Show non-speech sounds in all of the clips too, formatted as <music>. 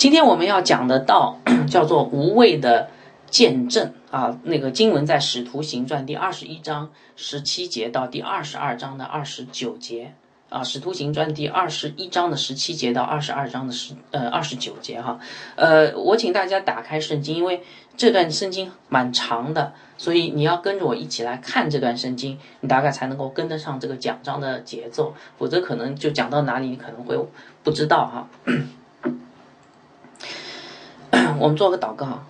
今天我们要讲的道 <clears throat> 叫做无畏的见证。啊，那个经文在《使徒行传》第二十一章十七节到第二十二章的二十九节。啊，《使徒行传》第二十一章的十七节到二十二章的十呃二十九节哈，呃，我请大家打开圣经，因为这段圣经蛮长的，所以你要跟着我一起来看这段圣经，你大概才能够跟得上这个讲章的节奏，否则可能就讲到哪里你可能会不知道哈。我们做个祷告，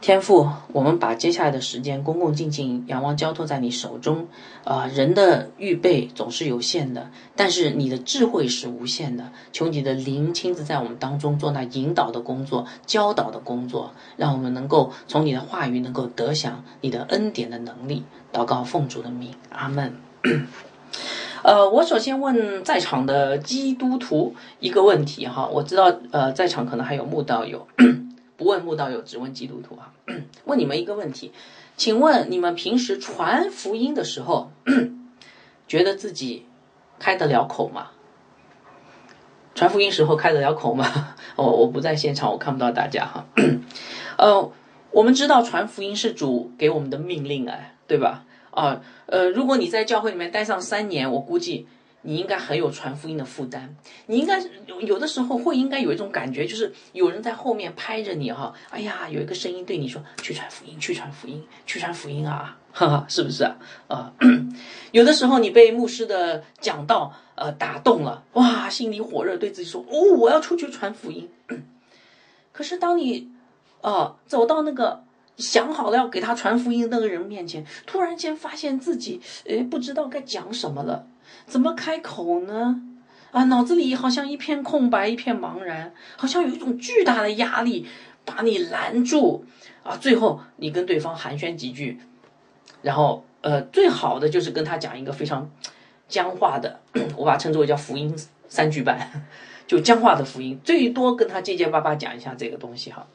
天父，我们把接下来的时间恭恭敬敬仰望交托在你手中。啊，人的预备总是有限的，但是你的智慧是无限的。求你的灵亲自在我们当中做那引导的工作、教导的工作，让我们能够从你的话语能够得享你的恩典的能力。祷告奉主的名，阿门。<coughs> 呃，我首先问在场的基督徒一个问题哈，我知道呃，在场可能还有慕道友。不问慕道友，只问基督徒啊！<clears throat> 问你们一个问题，请问你们平时传福音的时候，<clears throat> 觉得自己开得了口吗？传福音时候开得了口吗？<laughs> 我我不在现场，我看不到大家哈。<clears throat> 呃，我们知道传福音是主给我们的命令哎，对吧？啊，呃，如果你在教会里面待上三年，我估计。你应该很有传福音的负担，你应该有的时候会应该有一种感觉，就是有人在后面拍着你哈，哎呀，有一个声音对你说去传福音，去传福音，去传福音啊，哈哈，是不是啊？啊，<coughs> 有的时候你被牧师的讲道呃打动了，哇，心里火热，对自己说哦，我要出去传福音。<coughs> 可是当你啊走到那个想好了要给他传福音的那个人面前，突然间发现自己诶不知道该讲什么了。怎么开口呢？啊，脑子里好像一片空白，一片茫然，好像有一种巨大的压力把你拦住。啊，最后你跟对方寒暄几句，然后呃，最好的就是跟他讲一个非常僵化的，<clears throat> 我把称之为叫福音三句半，就僵化的福音，最多跟他结结巴巴讲一下这个东西哈。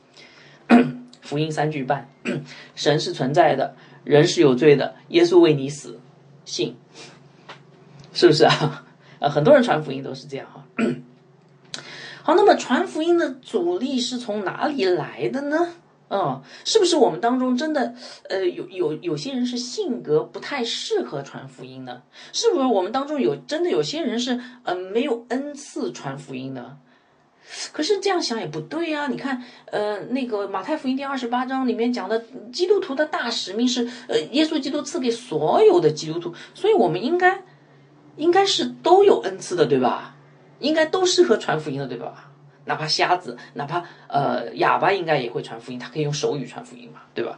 <coughs> 福音三句半，<coughs> 神是存在的，人是有罪的，耶稣为你死，信。是不是啊？<laughs> 呃，很多人传福音都是这样哈。<coughs> 好，那么传福音的阻力是从哪里来的呢？嗯，是不是我们当中真的呃有有有些人是性格不太适合传福音呢？是不是我们当中有真的有些人是呃没有恩赐传福音呢？可是这样想也不对呀。你看，呃，那个马太福音第二十八章里面讲的基督徒的大使命是呃耶稣基督赐给所有的基督徒，所以我们应该。应该是都有恩赐的，对吧？应该都适合传福音的，对吧？哪怕瞎子，哪怕呃哑巴，应该也会传福音，他可以用手语传福音嘛，对吧？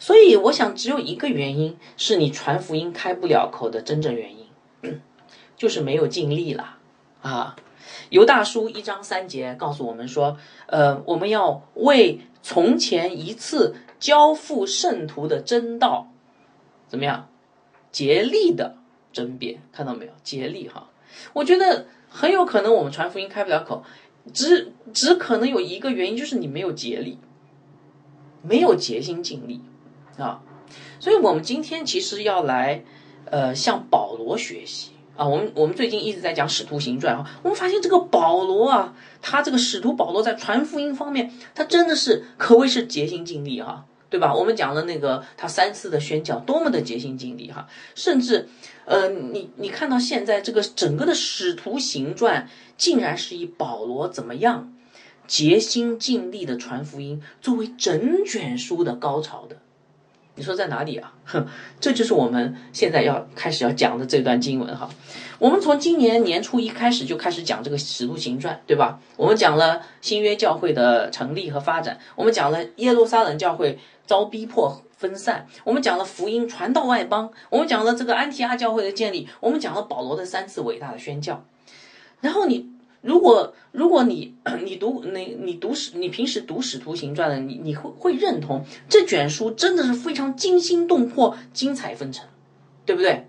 所以我想，只有一个原因是你传福音开不了口的真正原因，<clears throat> 就是没有尽力了啊。犹大书一章三节告诉我们说，呃，我们要为从前一次交付圣徒的真道，怎么样，竭力的。争辩，看到没有？竭力哈，我觉得很有可能我们传福音开不了口，只只可能有一个原因，就是你没有竭力，没有竭心尽力啊。所以我们今天其实要来，呃，向保罗学习啊。我们我们最近一直在讲使徒行传啊，我们发现这个保罗啊，他这个使徒保罗在传福音方面，他真的是可谓是竭心尽力哈。对吧？我们讲了那个他三次的宣教，多么的竭心尽力哈！甚至，呃，你你看到现在这个整个的使徒行传，竟然是以保罗怎么样竭心尽力的传福音作为整卷书的高潮的。你说在哪里啊？哼，这就是我们现在要开始要讲的这段经文哈。我们从今年年初一开始就开始讲这个《使徒行传》，对吧？我们讲了新约教会的成立和发展，我们讲了耶路撒冷教会遭逼迫分散，我们讲了福音传到外邦，我们讲了这个安提阿教会的建立，我们讲了保罗的三次伟大的宣教，然后你。如果如果你你读你你读史你平时读使徒行传的你你会会认同这卷书真的是非常惊心动魄精彩纷呈，对不对？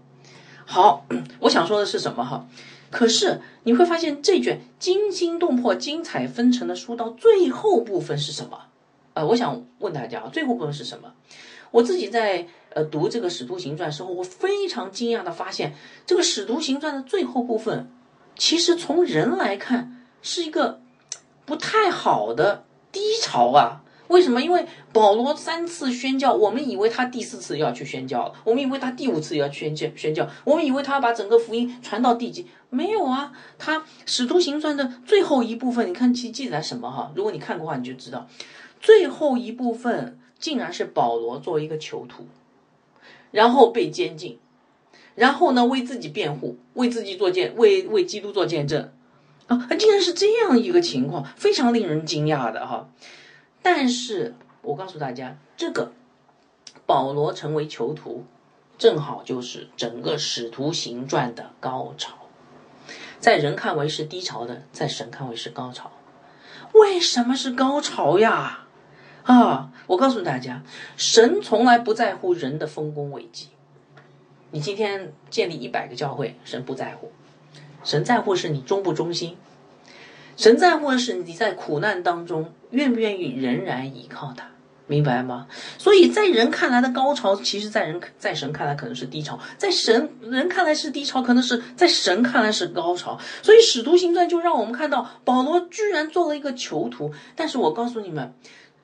好，我想说的是什么哈？可是你会发现这卷惊心动魄精彩纷呈的书到最后部分是什么？呃，我想问大家啊，最后部分是什么？我自己在呃读这个使徒行传时候，我非常惊讶的发现这个使徒行传的最后部分。其实从人来看，是一个不太好的低潮啊。为什么？因为保罗三次宣教，我们以为他第四次要去宣教了，我们以为他第五次要宣教宣教，我们以为他要把整个福音传到地极，没有啊。他使徒行传的最后一部分，你看其记载什么哈？如果你看过的话，你就知道，最后一部分竟然是保罗作为一个囚徒，然后被监禁，然后呢为自己辩护，为自己做见，为为基督做见证，啊，竟然是这样一个情况，非常令人惊讶的哈。但是我告诉大家，这个保罗成为囚徒，正好就是整个使徒行传的高潮，在人看为是低潮的，在神看为是高潮。为什么是高潮呀？啊，我告诉大家，神从来不在乎人的丰功伟绩。你今天建立一百个教会，神不在乎，神在乎是你忠不忠心。神在乎的是你在苦难当中愿不愿意仍然依靠他，明白吗？所以在人看来的高潮，其实在人在神看来可能是低潮，在神人看来是低潮，可能是在神看来是高潮。所以使徒行传就让我们看到保罗居然做了一个囚徒，但是我告诉你们。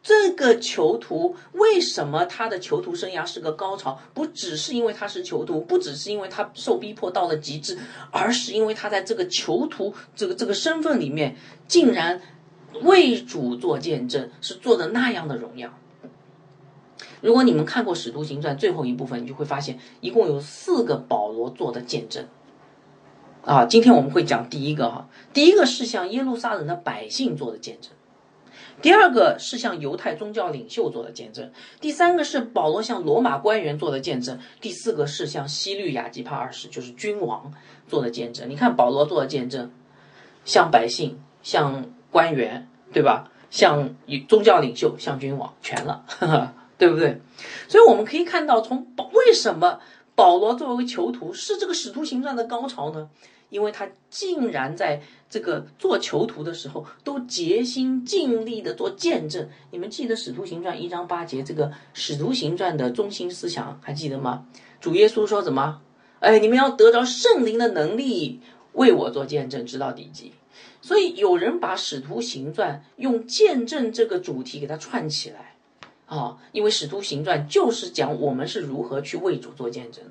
这个囚徒为什么他的囚徒生涯是个高潮？不只是因为他是囚徒，不只是因为他受逼迫到了极致，而是因为他在这个囚徒这个这个身份里面，竟然为主做见证，是做的那样的荣耀。如果你们看过《使徒行传》最后一部分，你就会发现，一共有四个保罗做的见证。啊，今天我们会讲第一个哈，第一个是向耶路撒冷的百姓做的见证。第二个是向犹太宗教领袖做的见证，第三个是保罗向罗马官员做的见证，第四个是向西律亚基帕二世，就是君王做的见证。你看保罗做的见证，向百姓、向官员，对吧？向宗教领袖、向君王，全了，<laughs> 对不对？所以我们可以看到，从保为什么保罗作为囚徒是这个使徒行传的高潮呢？因为他竟然在这个做囚徒的时候，都竭心尽力的做见证。你们记得《使徒行传》一章八节这个《使徒行传》的中心思想还记得吗？主耶稣说什么？哎，你们要得着圣灵的能力，为我做见证，直到底极。所以有人把《使徒行传》用见证这个主题给它串起来啊，因为《使徒行传》就是讲我们是如何去为主做见证。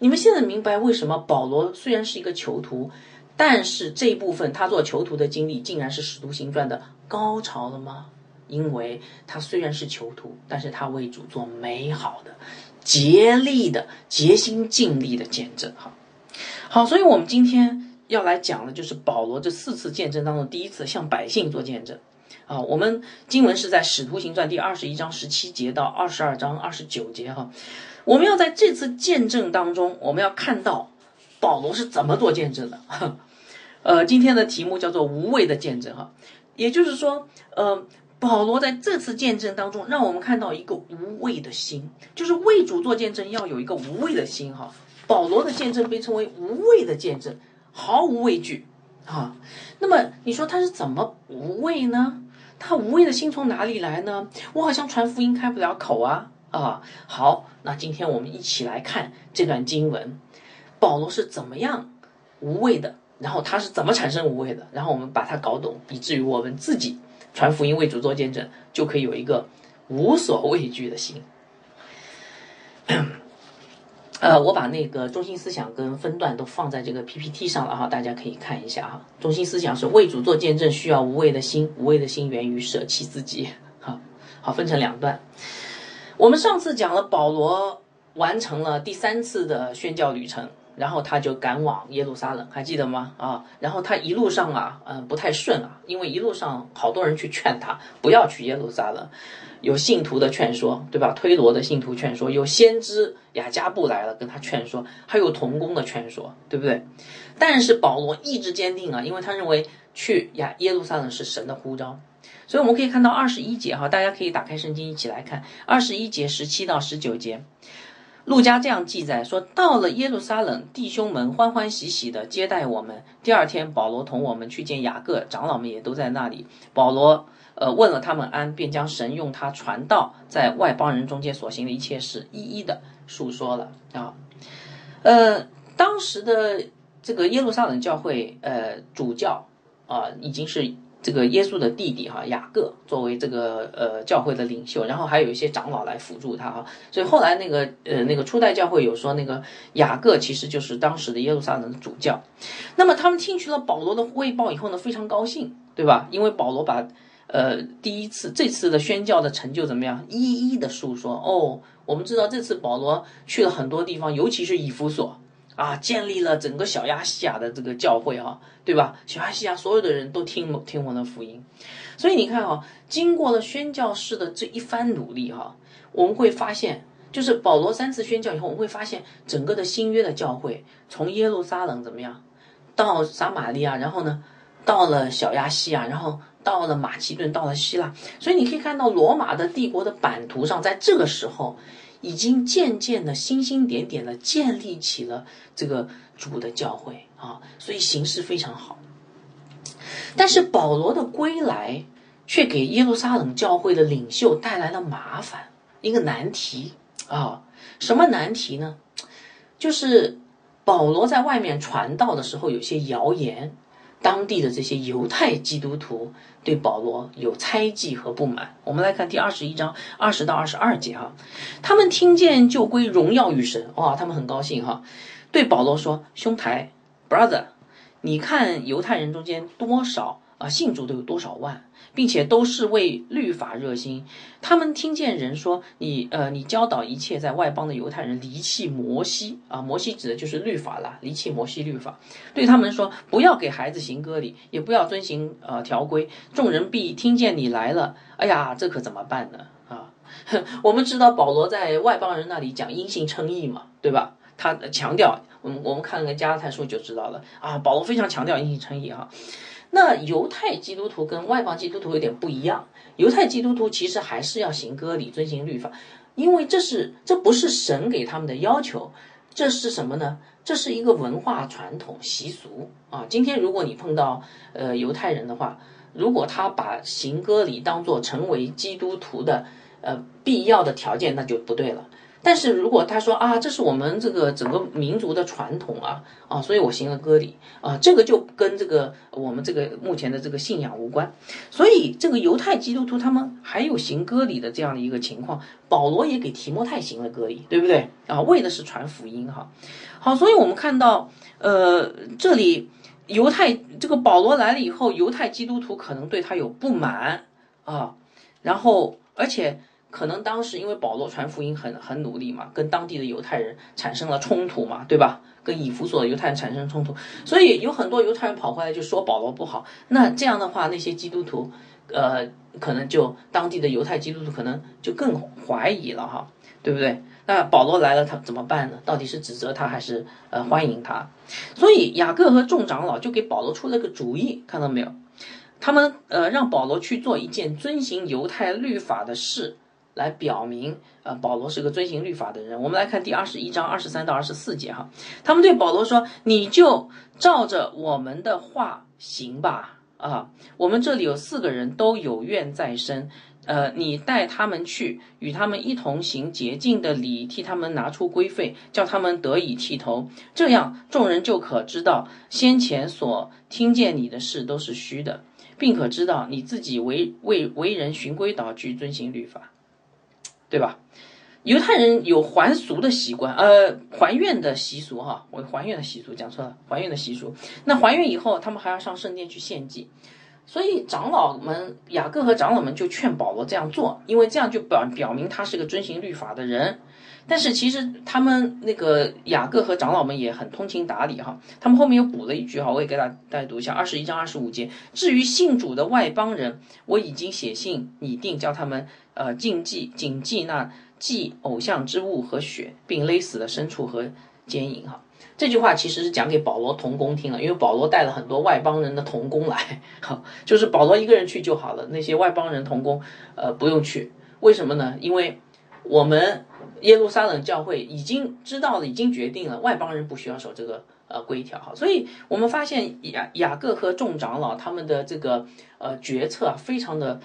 你们现在明白为什么保罗虽然是一个囚徒，但是这一部分他做囚徒的经历竟然是使徒行传的高潮了吗？因为他虽然是囚徒，但是他为主做美好的、竭力的、竭心尽力的见证。哈，好，所以我们今天要来讲的就是保罗这四次见证当中第一次向百姓做见证。啊，我们经文是在使徒行传第二十一章十七节到二十二章二十九节。哈。我们要在这次见证当中，我们要看到保罗是怎么做见证的。<laughs> 呃，今天的题目叫做“无畏的见证”哈，也就是说，呃，保罗在这次见证当中，让我们看到一个无畏的心，就是为主做见证要有一个无畏的心哈。保罗的见证被称为无畏的见证，毫无畏惧啊。那么你说他是怎么无畏呢？他无畏的心从哪里来呢？我好像传福音开不了口啊。啊，好，那今天我们一起来看这段经文，保罗是怎么样无畏的，然后他是怎么产生无畏的，然后我们把它搞懂，以至于我们自己传福音为主做见证，就可以有一个无所畏惧的心。<clears throat> 呃，我把那个中心思想跟分段都放在这个 PPT 上了哈，大家可以看一下哈。中心思想是为主做见证需要无畏的心，无畏的心源于舍弃自己。<laughs> 好，好，分成两段。我们上次讲了保罗完成了第三次的宣教旅程，然后他就赶往耶路撒冷，还记得吗？啊，然后他一路上啊，嗯，不太顺啊，因为一路上好多人去劝他不要去耶路撒冷，有信徒的劝说，对吧？推罗的信徒劝说，有先知雅加布来了跟他劝说，还有童工的劝说，对不对？但是保罗意志坚定啊，因为他认为去亚耶路撒冷是神的呼召。所以我们可以看到二十一节哈，大家可以打开圣经一起来看二十一节十七到十九节。路加这样记载说：到了耶路撒冷，弟兄们欢欢喜喜的接待我们。第二天，保罗同我们去见雅各，长老们也都在那里。保罗呃问了他们安，便将神用他传道在外邦人中间所行的一切事一一的述说了啊。呃，当时的这个耶路撒冷教会呃主教啊已经是。这个耶稣的弟弟哈雅各作为这个呃教会的领袖，然后还有一些长老来辅助他哈，所以后来那个呃那个初代教会有说那个雅各其实就是当时的耶路撒冷的主教，那么他们听取了保罗的汇报以后呢，非常高兴，对吧？因为保罗把呃第一次这次的宣教的成就怎么样，一一的述说哦，我们知道这次保罗去了很多地方，尤其是以弗所。啊，建立了整个小亚细亚的这个教会哈，对吧？小亚细亚所有的人都听听我的福音，所以你看哈，经过了宣教士的这一番努力哈，我们会发现，就是保罗三次宣教以后，我们会发现整个的新约的教会从耶路撒冷怎么样，到撒玛利亚，然后呢，到了小亚细亚，然后到了马其顿，到了希腊，所以你可以看到罗马的帝国的版图上，在这个时候。已经渐渐的、星星点点的建立起了这个主的教会啊，所以形势非常好。但是保罗的归来却给耶路撒冷教会的领袖带来了麻烦，一个难题啊。什么难题呢？就是保罗在外面传道的时候，有些谣言。当地的这些犹太基督徒对保罗有猜忌和不满。我们来看第二十一章二十到二十二节哈，他们听见就归荣耀与神，哇，他们很高兴哈，对保罗说：“兄台，brother，你看犹太人中间多少？”啊，信主都有多少万，并且都是为律法热心。他们听见人说你，呃，你教导一切在外邦的犹太人离弃摩西啊，摩西指的就是律法了，离弃摩西律法。对他们说，不要给孩子行割礼，也不要遵行呃条规。众人必听见你来了，哎呀，这可怎么办呢？啊，<laughs> 我们知道保罗在外邦人那里讲因信称义嘛，对吧？他强调，我们我们看个加拉太书就知道了啊，保罗非常强调因信称义哈。那犹太基督徒跟外邦基督徒有点不一样，犹太基督徒其实还是要行割礼、遵行律法，因为这是这不是神给他们的要求，这是什么呢？这是一个文化传统习俗啊。今天如果你碰到呃犹太人的话，如果他把行割礼当做成为基督徒的呃必要的条件，那就不对了。但是如果他说啊，这是我们这个整个民族的传统啊啊，所以我行了割礼啊，这个就跟这个我们这个目前的这个信仰无关。所以这个犹太基督徒他们还有行割礼的这样的一个情况，保罗也给提摩太行了割礼，对不对啊？为的是传福音哈。好，所以我们看到呃，这里犹太这个保罗来了以后，犹太基督徒可能对他有不满啊，然后而且。可能当时因为保罗传福音很很努力嘛，跟当地的犹太人产生了冲突嘛，对吧？跟以弗所的犹太人产生冲突，所以有很多犹太人跑回来就说保罗不好。那这样的话，那些基督徒，呃，可能就当地的犹太基督徒可能就更怀疑了哈，对不对？那保罗来了，他怎么办呢？到底是指责他还是呃欢迎他？所以雅各和众长老就给保罗出了个主意，看到没有？他们呃让保罗去做一件遵行犹太律法的事。来表明，呃，保罗是个遵行律法的人。我们来看第二十一章二十三到二十四节哈，他们对保罗说：“你就照着我们的话行吧。”啊，我们这里有四个人都有怨在身，呃，你带他们去，与他们一同行洁净的礼，替他们拿出规费，叫他们得以剃头，这样众人就可知道先前所听见你的事都是虚的，并可知道你自己为为为人循规蹈矩，遵行律法。对吧？犹太人有还俗的习惯，呃，还愿的习俗哈。我还愿的习俗讲错了，还愿的习俗。那还愿以后，他们还要上圣殿去献祭，所以长老们雅各和长老们就劝保罗这样做，因为这样就表表明他是个遵行律法的人。但是其实他们那个雅各和长老们也很通情达理哈，他们后面又补了一句哈，我也给大大家读一下，二十一章二十五节。至于信主的外邦人，我已经写信拟定，叫他们呃禁忌谨记那祭偶像之物和血，并勒死的牲畜和奸淫哈。这句话其实是讲给保罗童工听了，因为保罗带了很多外邦人的童工来，哈，就是保罗一个人去就好了，那些外邦人童工呃不用去，为什么呢？因为我们。耶路撒冷教会已经知道了，已经决定了，外邦人不需要守这个呃规条哈，所以我们发现雅雅各和众长老他们的这个呃决策啊，非常的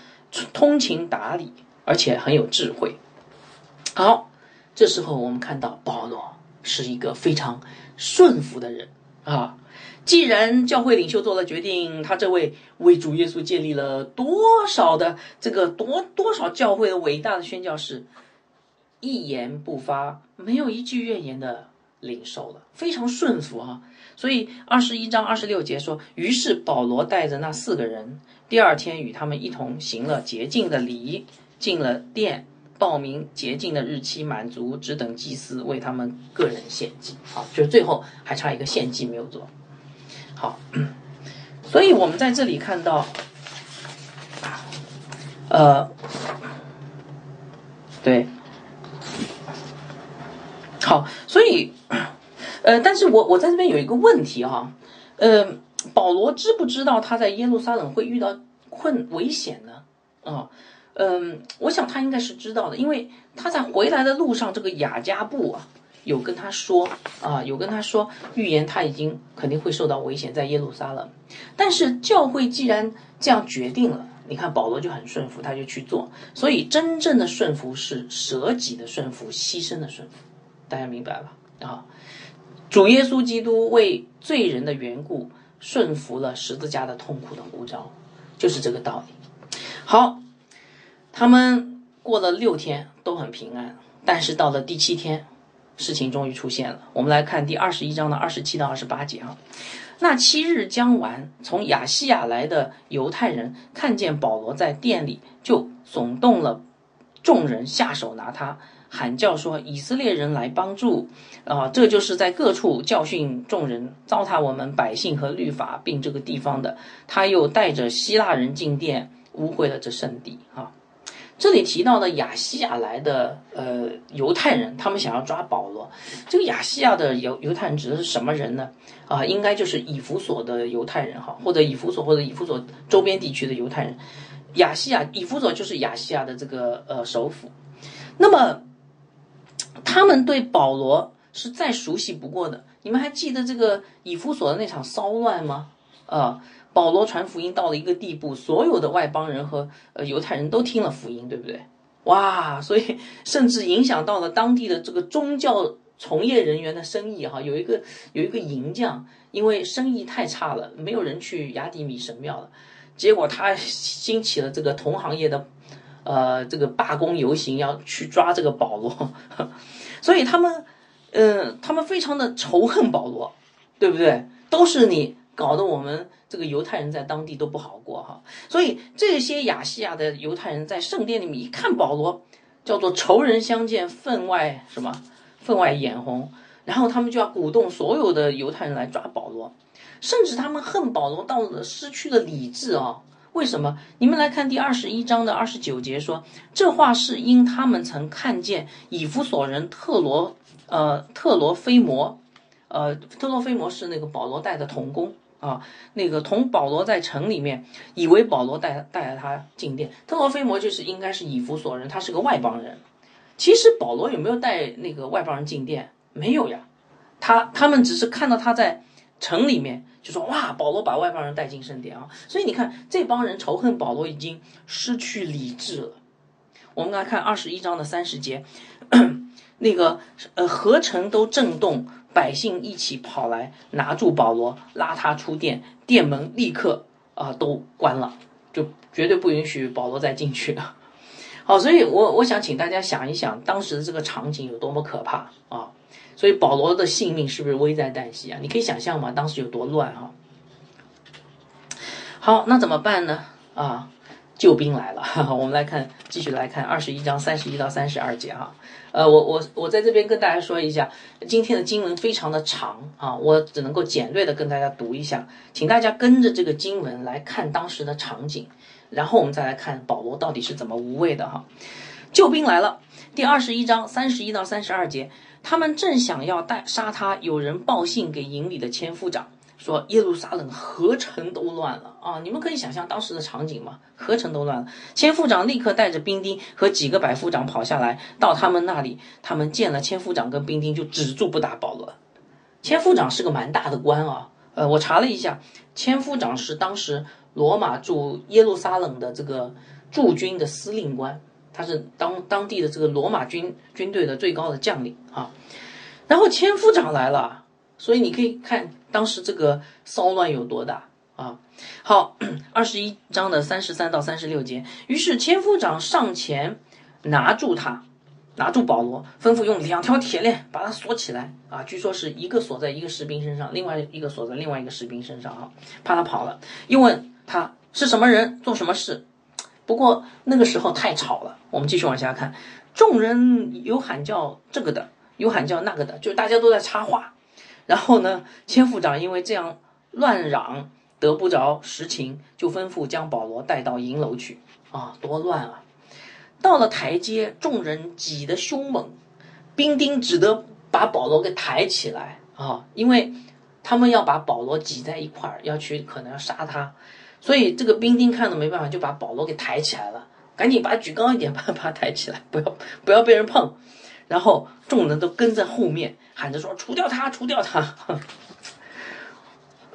通情达理，而且很有智慧。好，这时候我们看到保罗是一个非常顺服的人啊。既然教会领袖做了决定，他这位为主耶稣建立了多少的这个多多少教会的伟大的宣教士，一言不发，没有一句怨言的领受了，非常顺服啊。所以二十一章二十六节说，于是保罗带着那四个人，第二天与他们一同行了洁净的礼，进了殿，报名洁净的日期满足，只等祭司为他们个人献祭。好，就是最后还差一个献祭没有做。好，所以我们在这里看到，呃，对，好，所以，呃，但是我我在这边有一个问题哈，呃，保罗知不知道他在耶路撒冷会遇到困危险呢？啊，嗯我想他应该是知道的，因为他在回来的路上，这个雅加布啊。有跟他说啊，有跟他说预言，他已经肯定会受到危险，在耶路撒冷。但是教会既然这样决定了，你看保罗就很顺服，他就去做。所以真正的顺服是舍己的顺服，牺牲的顺服。大家明白吧？啊，主耶稣基督为罪人的缘故顺服了十字架的痛苦的呼召，就是这个道理。好，他们过了六天都很平安，但是到了第七天。事情终于出现了。我们来看第二十一章的二十七到二十八节啊。那七日将完，从亚细亚来的犹太人看见保罗在店里，就耸动了众人下手拿他，喊叫说：“以色列人来帮助！”啊，这就是在各处教训众人，糟蹋我们百姓和律法，并这个地方的。他又带着希腊人进殿，污秽了这圣地啊。这里提到的亚细亚来的呃犹太人，他们想要抓保罗。这个亚细亚的犹犹太人指的是什么人呢？啊，应该就是以弗所的犹太人哈，或者以弗所或者以弗所周边地区的犹太人。亚细亚以弗所就是亚细亚的这个呃首府。那么他们对保罗是再熟悉不过的。你们还记得这个以弗所的那场骚乱吗？啊？保罗传福音到了一个地步，所有的外邦人和呃犹太人都听了福音，对不对？哇，所以甚至影响到了当地的这个宗教从业人员的生意哈。有一个有一个银匠，因为生意太差了，没有人去雅典米神庙了，结果他兴起了这个同行业的呃这个罢工游行，要去抓这个保罗，<laughs> 所以他们嗯他们非常的仇恨保罗，对不对？都是你。搞得我们这个犹太人在当地都不好过哈，所以这些亚细亚的犹太人在圣殿里面一看保罗，叫做仇人相见分外什么分外眼红，然后他们就要鼓动所有的犹太人来抓保罗，甚至他们恨保罗到了失去了理智啊！为什么？你们来看第二十一章的二十九节说，这话是因他们曾看见以弗所人特罗呃特罗菲摩，呃特罗菲摩是那个保罗带的童工。啊，那个同保罗在城里面，以为保罗带带着他进殿。特罗菲摩就是应该是以弗所人，他是个外邦人。其实保罗有没有带那个外邦人进殿？没有呀，他他们只是看到他在城里面，就说哇，保罗把外邦人带进圣殿啊。所以你看这帮人仇恨保罗已经失去理智了。我们来看二十一章的三十节，<coughs> 那个呃，合成都震动。百姓一起跑来拿住保罗，拉他出殿，殿门立刻啊都关了，就绝对不允许保罗再进去了。<laughs> 好，所以我我想请大家想一想当时的这个场景有多么可怕啊！所以保罗的性命是不是危在旦夕啊？你可以想象吗？当时有多乱哈？好，那怎么办呢？啊？救兵来了，<laughs> 我们来看，继续来看二十一章三十一到三十二节哈。呃，我我我在这边跟大家说一下，今天的经文非常的长啊，我只能够简略的跟大家读一下，请大家跟着这个经文来看当时的场景，然后我们再来看保罗到底是怎么无畏的哈。救兵来了，第二十一章三十一到三十二节，他们正想要带杀他，有人报信给营里的千夫长。说耶路撒冷合城都乱了啊！你们可以想象当时的场景吗？合城都乱了。千夫长立刻带着兵丁和几个百夫长跑下来，到他们那里，他们见了千夫长跟兵丁，就止住不打保罗。千夫长是个蛮大的官啊，呃，我查了一下，千夫长是当时罗马驻耶路撒冷的这个驻军的司令官，他是当当地的这个罗马军军队的最高的将领啊。然后千夫长来了，所以你可以看。当时这个骚乱有多大啊？好，二十一章的三十三到三十六节，于是千夫长上前拿住他。拿住保罗，吩咐用两条铁链把他锁起来啊！据说是一个锁在一个士兵身上，另外一个锁在另外一个士兵身上啊，怕他跑了。又问他是什么人，做什么事。不过那个时候太吵了，我们继续往下看。众人有喊叫这个的，有喊叫那个的，就是大家都在插话。然后呢，千夫长因为这样乱嚷，得不着实情，就吩咐将保罗带到营楼去啊！多乱啊！到了台阶，众人挤得凶猛，兵丁只得把保罗给抬起来啊，因为他们要把保罗挤在一块儿，要去可能要杀他，所以这个兵丁看了没办法，就把保罗给抬起来了，赶紧把举高一点，把把他抬起来，不要不要被人碰。然后众人都跟在后面喊着说：“除掉他，除掉他。<laughs> ”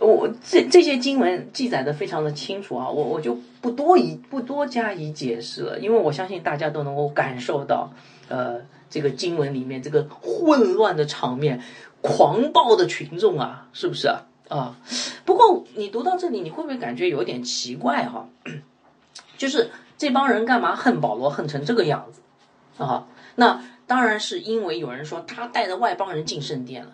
我这这些经文记载的非常的清楚啊，我我就不多以不多加以解释了，因为我相信大家都能够感受到，呃，这个经文里面这个混乱的场面，狂暴的群众啊，是不是啊？啊，不过你读到这里，你会不会感觉有点奇怪哈？就是这帮人干嘛恨保罗恨成这个样子啊？那当然是因为有人说他带着外邦人进圣殿了，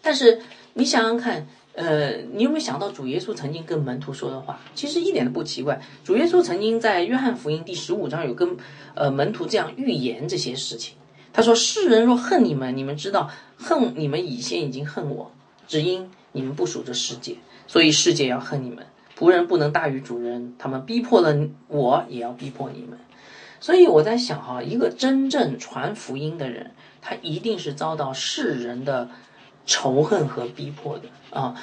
但是你想想看。呃，你有没有想到主耶稣曾经跟门徒说的话？其实一点都不奇怪。主耶稣曾经在约翰福音第十五章有跟呃门徒这样预言这些事情。他说：“世人若恨你们，你们知道恨你们以前已经恨我，只因你们不属这世界，所以世界要恨你们。仆人不能大于主人，他们逼迫了我，也要逼迫你们。所以我在想哈，一个真正传福音的人，他一定是遭到世人的。”仇恨和逼迫的啊！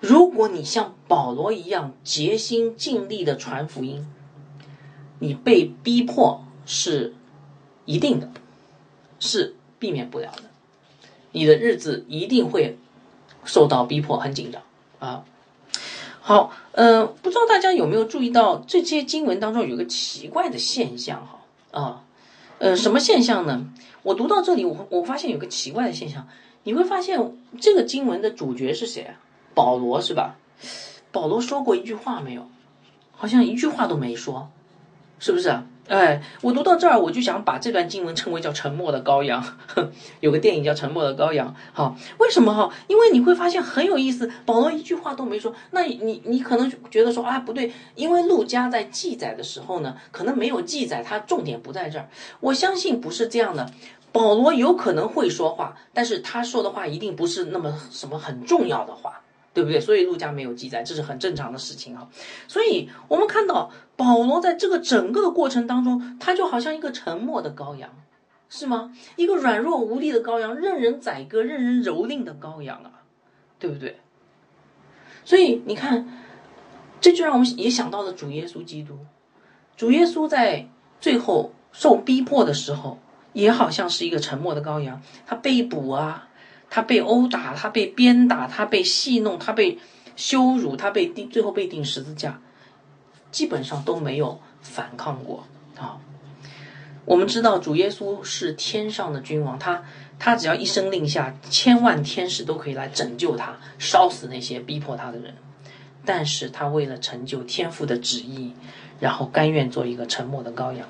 如果你像保罗一样竭心尽力的传福音，你被逼迫是一定的，是避免不了的。你的日子一定会受到逼迫，很紧张啊！好，嗯，不知道大家有没有注意到这些经文当中有个奇怪的现象哈啊，呃，什么现象呢？我读到这里，我我发现有个奇怪的现象。你会发现这个经文的主角是谁啊？保罗是吧？保罗说过一句话没有？好像一句话都没说，是不是？哎，我读到这儿，我就想把这段经文称为叫“沉默的羔羊”。<laughs> 有个电影叫《沉默的羔羊》。好，为什么哈？因为你会发现很有意思，保罗一句话都没说。那你你可能觉得说啊，不对，因为陆家在记载的时候呢，可能没有记载，它重点不在这儿。我相信不是这样的。保罗有可能会说话，但是他说的话一定不是那么什么很重要的话，对不对？所以陆家没有记载，这是很正常的事情啊。所以我们看到保罗在这个整个的过程当中，他就好像一个沉默的羔羊，是吗？一个软弱无力的羔羊，任人宰割、任人蹂躏的羔羊啊，对不对？所以你看，这就让我们也想到了主耶稣基督。主耶稣在最后受逼迫的时候。也好像是一个沉默的羔羊，他被捕啊，他被殴打，他被鞭打，他被戏弄，他被羞辱，他被钉，最后被钉十字架，基本上都没有反抗过啊。我们知道主耶稣是天上的君王，他他只要一声令下，千万天使都可以来拯救他，烧死那些逼迫他的人。但是他为了成就天父的旨意。然后甘愿做一个沉默的羔羊，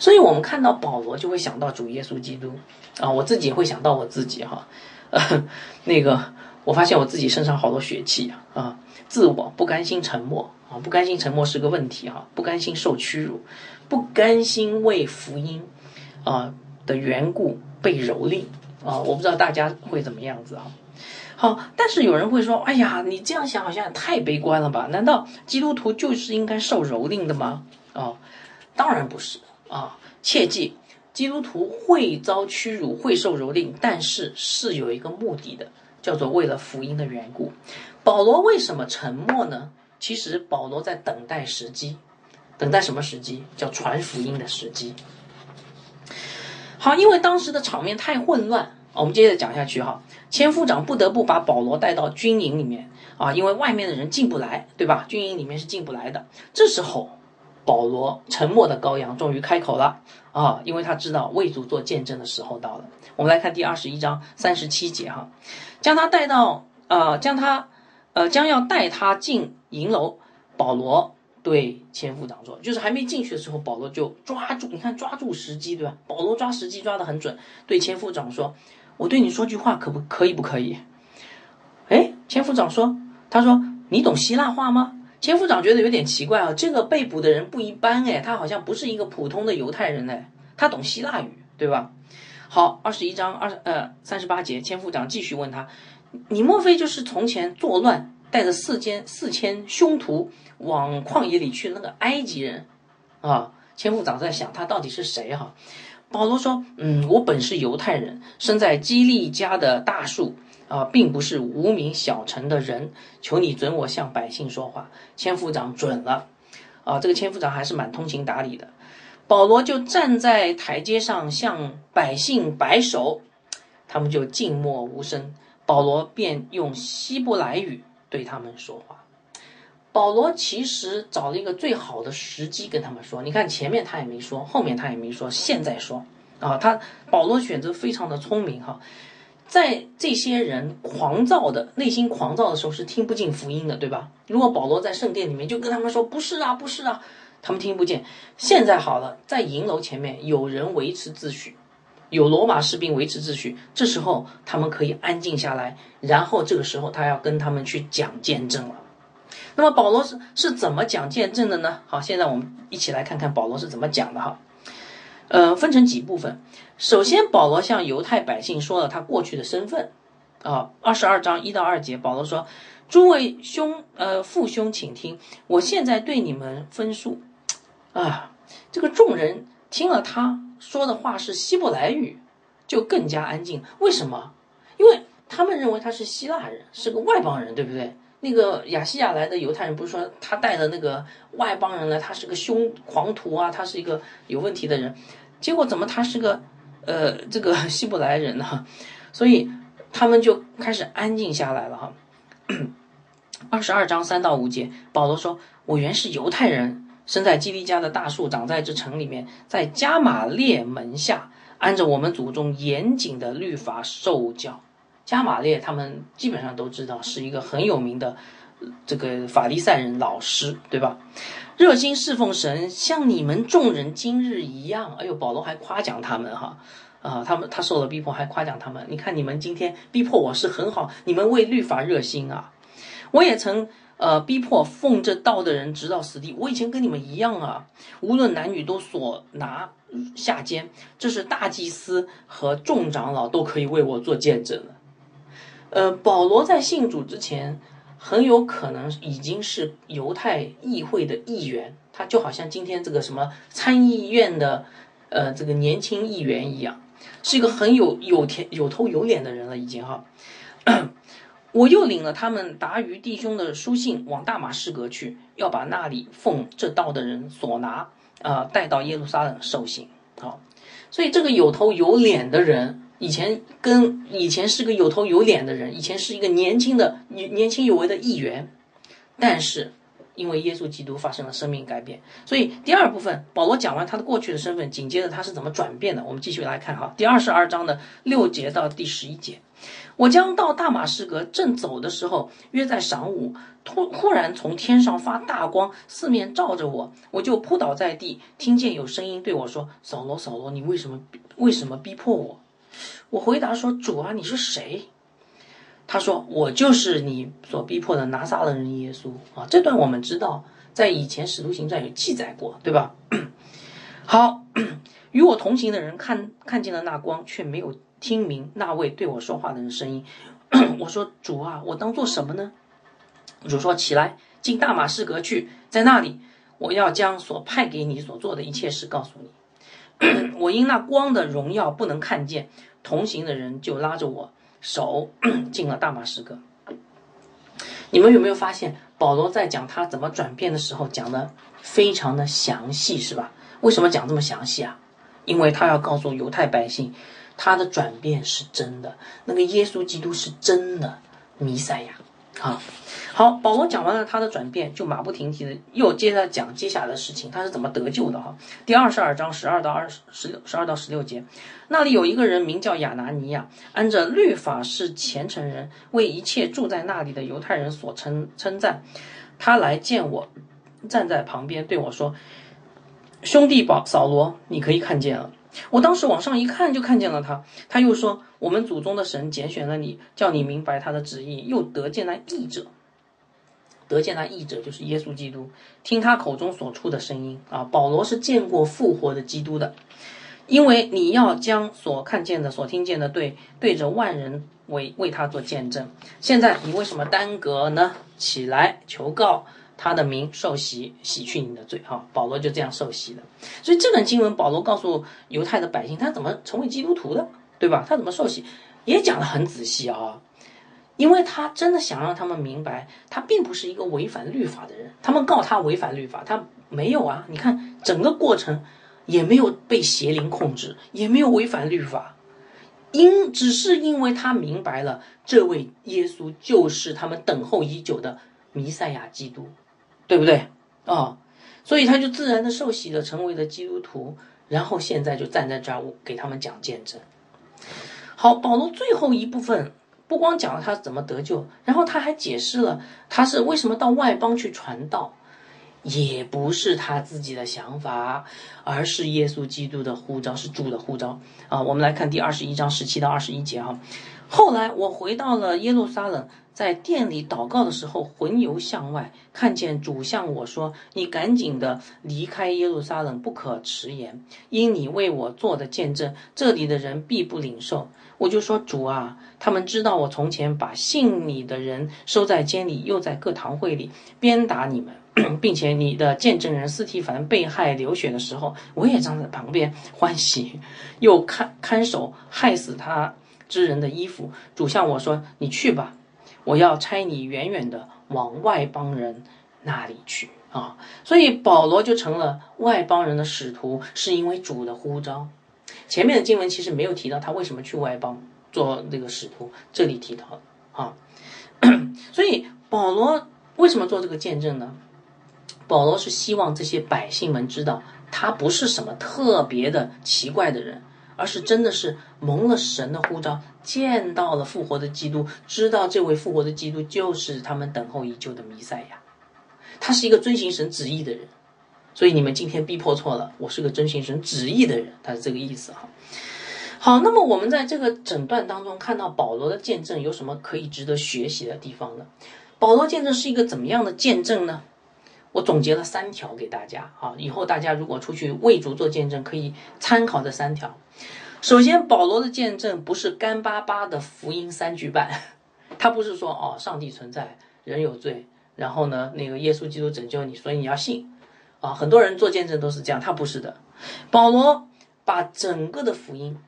所以我们看到保罗就会想到主耶稣基督啊，我自己会想到我自己哈，呃，<laughs> 那个我发现我自己身上好多血气啊，自我不甘心沉默啊，不甘心沉默是个问题哈，不甘心受屈辱，不甘心为福音啊的缘故被蹂躏啊，我不知道大家会怎么样子啊。好，但是有人会说：“哎呀，你这样想好像也太悲观了吧？难道基督徒就是应该受蹂躏的吗？”啊，当然不是啊！切记，基督徒会遭屈辱，会受蹂躏，但是是有一个目的的，叫做为了福音的缘故。保罗为什么沉默呢？其实保罗在等待时机，等待什么时机？叫传福音的时机。好，因为当时的场面太混乱。我们接着讲下去哈，千夫长不得不把保罗带到军营里面啊，因为外面的人进不来，对吧？军营里面是进不来的。这时候，保罗沉默的羔羊终于开口了啊，因为他知道为主做见证的时候到了。我们来看第二十一章三十七节哈，将他带到啊，将他呃，将要带他进银楼。保罗对千夫长说，就是还没进去的时候，保罗就抓住，你看抓住时机，对吧？保罗抓时机抓得很准，对千夫长说：“我对你说句话，可不可以？不可以？”哎，千夫长说：“他说你懂希腊话吗？”千夫长觉得有点奇怪啊，这个被捕的人不一般哎，他好像不是一个普通的犹太人哎，他懂希腊语，对吧？好，二十一章二呃三十八节，千夫长继续问他：“你莫非就是从前作乱，带着四千四千凶徒往旷野里去那个埃及人？”啊，千夫长在想他到底是谁哈？保罗说：“嗯，我本是犹太人，生在基利家的大树。”啊，并不是无名小城的人，求你准我向百姓说话。千夫长准了，啊，这个千夫长还是蛮通情达理的。保罗就站在台阶上向百姓摆手，他们就静默无声。保罗便用希伯来语对他们说话。保罗其实找了一个最好的时机跟他们说，你看前面他也没说，后面他也没说，现在说啊，他保罗选择非常的聪明哈。在这些人狂躁的内心狂躁的时候，是听不进福音的，对吧？如果保罗在圣殿里面就跟他们说不是啊，不是啊，他们听不见。现在好了，在银楼前面有人维持秩序，有罗马士兵维持秩序，这时候他们可以安静下来。然后这个时候他要跟他们去讲见证了。那么保罗是是怎么讲见证的呢？好，现在我们一起来看看保罗是怎么讲的哈。呃，分成几部分。首先，保罗向犹太百姓说了他过去的身份。啊，二十二章一到二节，保罗说：“诸位兄，呃，父兄，请听，我现在对你们分述。”啊，这个众人听了他说的话是希伯来语，就更加安静。为什么？因为他们认为他是希腊人，是个外邦人，对不对？那个亚细亚来的犹太人不是说他带的那个外邦人来，他是个凶狂徒啊，他是一个有问题的人。结果怎么他是个呃这个 <laughs> 希伯来人呢？所以他们就开始安静下来了哈。<coughs> 二十二章三到五节，保罗说：“我原是犹太人，生在基利家的大树长在这城里面，在加马列门下，按着我们祖宗严谨的律法受教。”加马列他们基本上都知道是一个很有名的这个法利赛人老师，对吧？热心侍奉神，像你们众人今日一样。哎呦，保罗还夸奖他们哈啊，他们他受了逼迫还夸奖他们。你看你们今天逼迫我是很好，你们为律法热心啊。我也曾呃逼迫奉这道的人直到死地，我以前跟你们一样啊，无论男女都所拿下监。这是大祭司和众长老都可以为我做见证的。呃，保罗在信主之前，很有可能已经是犹太议会的议员，他就好像今天这个什么参议院的，呃，这个年轻议员一样，是一个很有有田有头有脸的人了，已经哈。我又领了他们达于弟兄的书信，往大马士革去，要把那里奉这道的人所拿，啊，带到耶路撒冷受刑。好，所以这个有头有脸的人。以前跟以前是个有头有脸的人，以前是一个年轻的年年轻有为的议员，但是因为耶稣基督发生了生命改变，所以第二部分保罗讲完他的过去的身份，紧接着他是怎么转变的，我们继续来看哈，第二十二章的六节到第十一节，我将到大马士革，正走的时候，约在晌午，突忽然从天上发大光，四面照着我，我就扑倒在地，听见有声音对我说：“扫罗，扫罗，你为什么为什么逼迫我？”我回答说：“主啊，你是谁？”他说：“我就是你所逼迫的拿撒勒人耶稣啊！”这段我们知道，在以前使徒行传有记载过，对吧？<coughs> 好，<coughs> 与我同行的人看看见了那光，却没有听明那位对我说话的人声音。<clears throat> 我说：“主啊，我当做什么呢？”主说：“起来，进大马士革去，在那里，我要将所派给你所做的一切事告诉你。<clears throat> ”我因那光的荣耀不能看见，同行的人就拉着我手 <clears throat> 进了大马士革。你们有没有发现，保罗在讲他怎么转变的时候，讲的非常的详细，是吧？为什么讲这么详细啊？因为他要告诉犹太百姓，他的转变是真的，那个耶稣基督是真的弥赛亚，啊，好，保罗讲完了他的转变，就马不停蹄的又接着讲接下来的事情，他是怎么得救的哈。第二十二章十二到二十十六十二到十六节，那里有一个人名叫亚拿尼亚，按着律法是虔诚人，为一切住在那里的犹太人所称称赞。他来见我，站在旁边对我说：“兄弟保扫罗，你可以看见了。”我当时往上一看，就看见了他。他又说：“我们祖宗的神拣选了你，叫你明白他的旨意，又得见那译者。得见那译者就是耶稣基督，听他口中所出的声音啊。保罗是见过复活的基督的，因为你要将所看见的、所听见的，对对着万人为为他做见证。现在你为什么耽搁呢？起来求告。”他的名受洗，洗去你的罪，哈，保罗就这样受洗的。所以这段经文，保罗告诉犹太的百姓，他怎么成为基督徒的，对吧？他怎么受洗，也讲得很仔细啊。因为他真的想让他们明白，他并不是一个违反律法的人。他们告他违反律法，他没有啊。你看整个过程也没有被邪灵控制，也没有违反律法，因只是因为他明白了，这位耶稣就是他们等候已久的弥赛亚基督。对不对啊？所以他就自然的受洗了，成为了基督徒，然后现在就站在这儿我给他们讲见证。好，保罗最后一部分不光讲了他怎么得救，然后他还解释了他是为什么到外邦去传道，也不是他自己的想法，而是耶稣基督的呼召，是主的呼召啊。我们来看第二十一章十七到二十一节哈。后来我回到了耶路撒冷。在店里祷告的时候，魂游向外，看见主向我说：“你赶紧的离开耶路撒冷，不可迟延，因你为我做的见证，这里的人必不领受。”我就说：“主啊，他们知道我从前把信你的人收在监里，又在各堂会里鞭打你们，<coughs> 并且你的见证人斯提凡被害流血的时候，我也站在旁边欢喜，又看看守害死他之人的衣服。主向我说：‘你去吧。’”我要差你远远的往外邦人那里去啊！所以保罗就成了外邦人的使徒，是因为主的呼召。前面的经文其实没有提到他为什么去外邦做这个使徒，这里提到了啊。<coughs> 所以保罗为什么做这个见证呢？保罗是希望这些百姓们知道，他不是什么特别的奇怪的人。而是真的是蒙了神的呼召，见到了复活的基督，知道这位复活的基督就是他们等候已久的弥赛亚。他是一个遵行神旨意的人，所以你们今天逼迫错了，我是个遵行神旨意的人，他是这个意思哈。好，那么我们在这个诊断当中看到保罗的见证有什么可以值得学习的地方呢？保罗见证是一个怎么样的见证呢？我总结了三条给大家啊，以后大家如果出去为主做见证，可以参考这三条。首先，保罗的见证不是干巴巴的福音三句半，他不是说哦，上帝存在，人有罪，然后呢，那个耶稣基督拯救你，所以你要信啊。很多人做见证都是这样，他不是的。保罗把整个的福音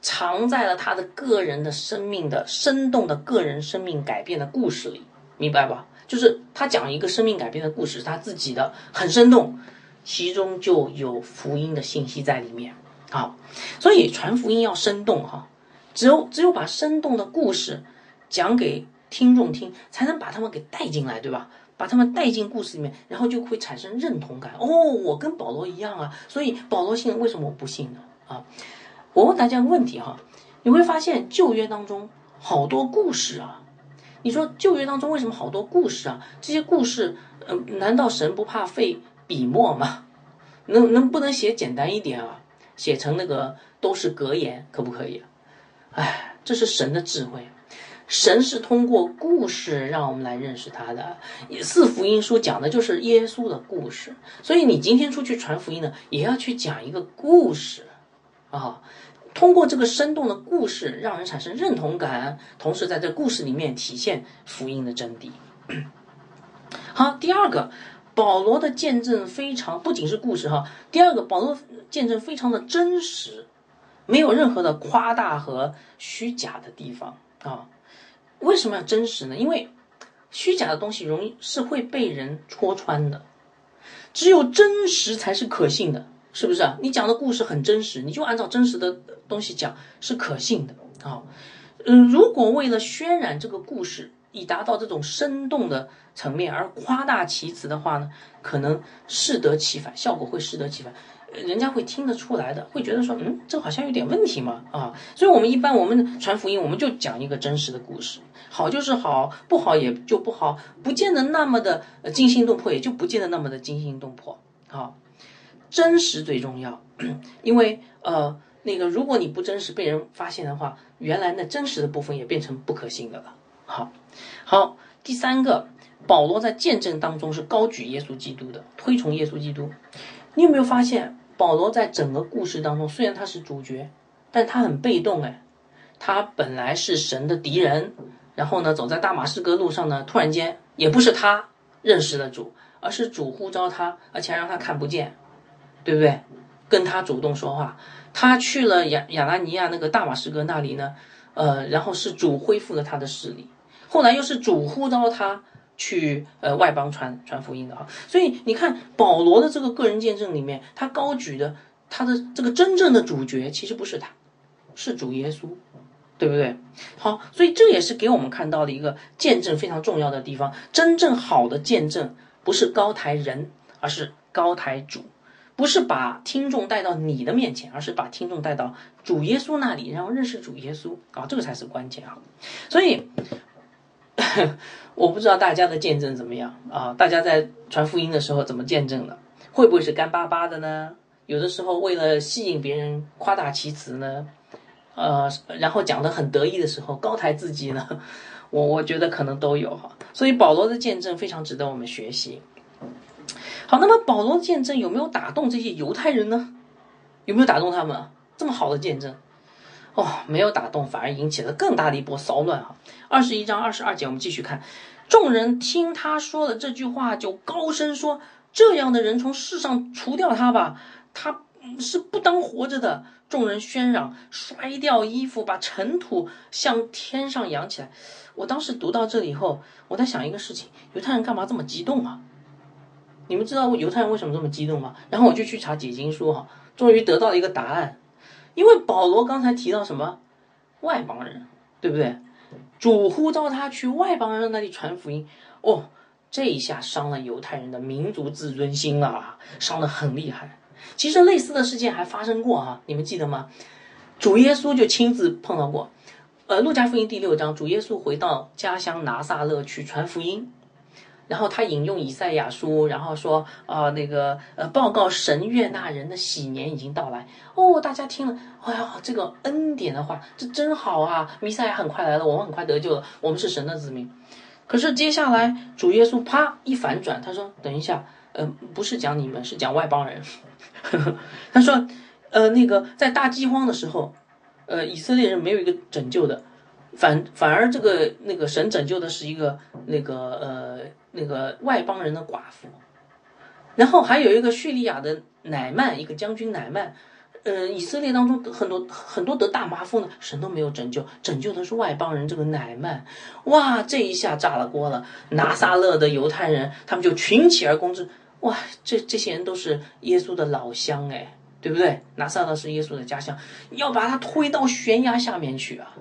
藏在了他的个人的生命的生动的个人生命改变的故事里，明白吧？就是他讲一个生命改变的故事，他自己的，很生动，其中就有福音的信息在里面。好，所以传福音要生动哈，只有只有把生动的故事讲给听众听，才能把他们给带进来，对吧？把他们带进故事里面，然后就会产生认同感。哦，我跟保罗一样啊，所以保罗信，为什么我不信呢？啊，我问大家个问题哈，你会发现旧约当中好多故事啊。你说旧约当中为什么好多故事啊？这些故事，嗯，难道神不怕费笔墨吗？能能不能写简单一点啊？写成那个都是格言，可不可以？哎，这是神的智慧，神是通过故事让我们来认识他的。四福音书讲的就是耶稣的故事，所以你今天出去传福音呢，也要去讲一个故事啊。通过这个生动的故事，让人产生认同感，同时在这故事里面体现福音的真谛。好，第二个，保罗的见证非常，不仅是故事哈。第二个，保罗见证非常的真实，没有任何的夸大和虚假的地方啊。为什么要真实呢？因为虚假的东西容易是会被人戳穿的，只有真实才是可信的。是不是啊？你讲的故事很真实，你就按照真实的东西讲是可信的啊。嗯，如果为了渲染这个故事，以达到这种生动的层面，而夸大其词的话呢，可能适得其反，效果会适得其反，人家会听得出来的，会觉得说，嗯，这好像有点问题嘛，啊，所以我们一般我们传福音，我们就讲一个真实的故事，好就是好，不好也就不好，不见得那么的惊心动魄，也就不见得那么的惊心动魄，好，真实最重要，<clears throat> 因为呃。那个，如果你不真实被人发现的话，原来那真实的部分也变成不可信的了。好，好，第三个，保罗在见证当中是高举耶稣基督的，推崇耶稣基督。你有没有发现，保罗在整个故事当中，虽然他是主角，但他很被动哎。他本来是神的敌人，然后呢，走在大马士革路上呢，突然间也不是他认识了主，而是主呼召他，而且让他看不见，对不对？跟他主动说话。他去了亚亚拉尼亚那个大马士革那里呢，呃，然后是主恢复了他的势力，后来又是主呼召他去呃外邦传传福音的哈，所以你看保罗的这个个人见证里面，他高举的他的这个真正的主角其实不是他，是主耶稣，对不对？好，所以这也是给我们看到的一个见证非常重要的地方，真正好的见证不是高抬人，而是高抬主。不是把听众带到你的面前，而是把听众带到主耶稣那里，然后认识主耶稣啊，这个才是关键啊。所以，<laughs> 我不知道大家的见证怎么样啊？大家在传福音的时候怎么见证的？会不会是干巴巴的呢？有的时候为了吸引别人，夸大其词呢？呃，然后讲的很得意的时候，高抬自己呢？<laughs> 我我觉得可能都有哈。所以保罗的见证非常值得我们学习。好，那么保罗的见证有没有打动这些犹太人呢？有没有打动他们？这么好的见证，哦，没有打动，反而引起了更大的一波骚乱哈。二十一章二十二节，我们继续看，众人听他说了这句话，就高声说：“这样的人从世上除掉他吧，他是不当活着的。”众人喧嚷，摔掉衣服，把尘土向天上扬起来。我当时读到这里以后，我在想一个事情：犹太人干嘛这么激动啊？你们知道犹太人为什么这么激动吗？然后我就去查解经书哈，终于得到了一个答案。因为保罗刚才提到什么外邦人，对不对？主呼召他去外邦人那里传福音，哦，这一下伤了犹太人的民族自尊心啊，伤得很厉害。其实类似的事件还发生过啊，你们记得吗？主耶稣就亲自碰到过。呃，路加福音第六章，主耶稣回到家乡拿撒勒去传福音。然后他引用以赛亚书，然后说啊，那个呃，报告神悦纳人的喜年已经到来哦。大家听了，哎呀，这个恩典的话，这真好啊！弥赛亚很快来了，我们很快得救了，我们是神的子民。可是接下来主耶稣啪一反转，他说：“等一下，呃，不是讲你们，是讲外邦人。<laughs> ”他说：“呃，那个在大饥荒的时候，呃，以色列人没有一个拯救的。”反反而这个那个神拯救的是一个那个呃那个外邦人的寡妇，然后还有一个叙利亚的乃曼，一个将军乃曼，呃，以色列当中很多很多得大麻风的，神都没有拯救，拯救的是外邦人这个乃曼，哇，这一下炸了锅了，拿撒勒的犹太人他们就群起而攻之，哇，这这些人都是耶稣的老乡哎，对不对？拿撒勒是耶稣的家乡，要把他推到悬崖下面去啊！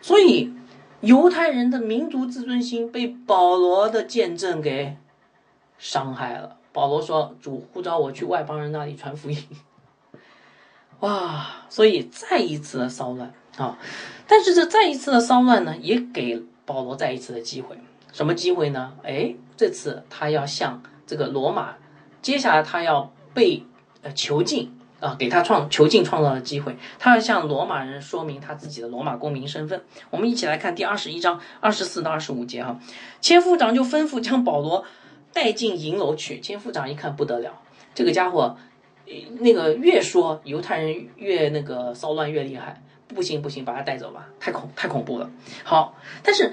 所以，犹太人的民族自尊心被保罗的见证给伤害了。保罗说：“主呼召我去外邦人那里传福音。<laughs> ”哇！所以再一次的骚乱啊！但是这再一次的骚乱呢，也给保罗再一次的机会。什么机会呢？哎，这次他要向这个罗马，接下来他要被呃囚禁。啊，给他创囚禁创造了机会，他要向罗马人说明他自己的罗马公民身份。我们一起来看第二十一章二十四到二十五节哈，千夫长就吩咐将保罗带进营楼去。千夫长一看不得了，这个家伙，那个越说犹太人越那个骚乱越厉害，不行不行，把他带走吧，太恐太恐怖了。好，但是。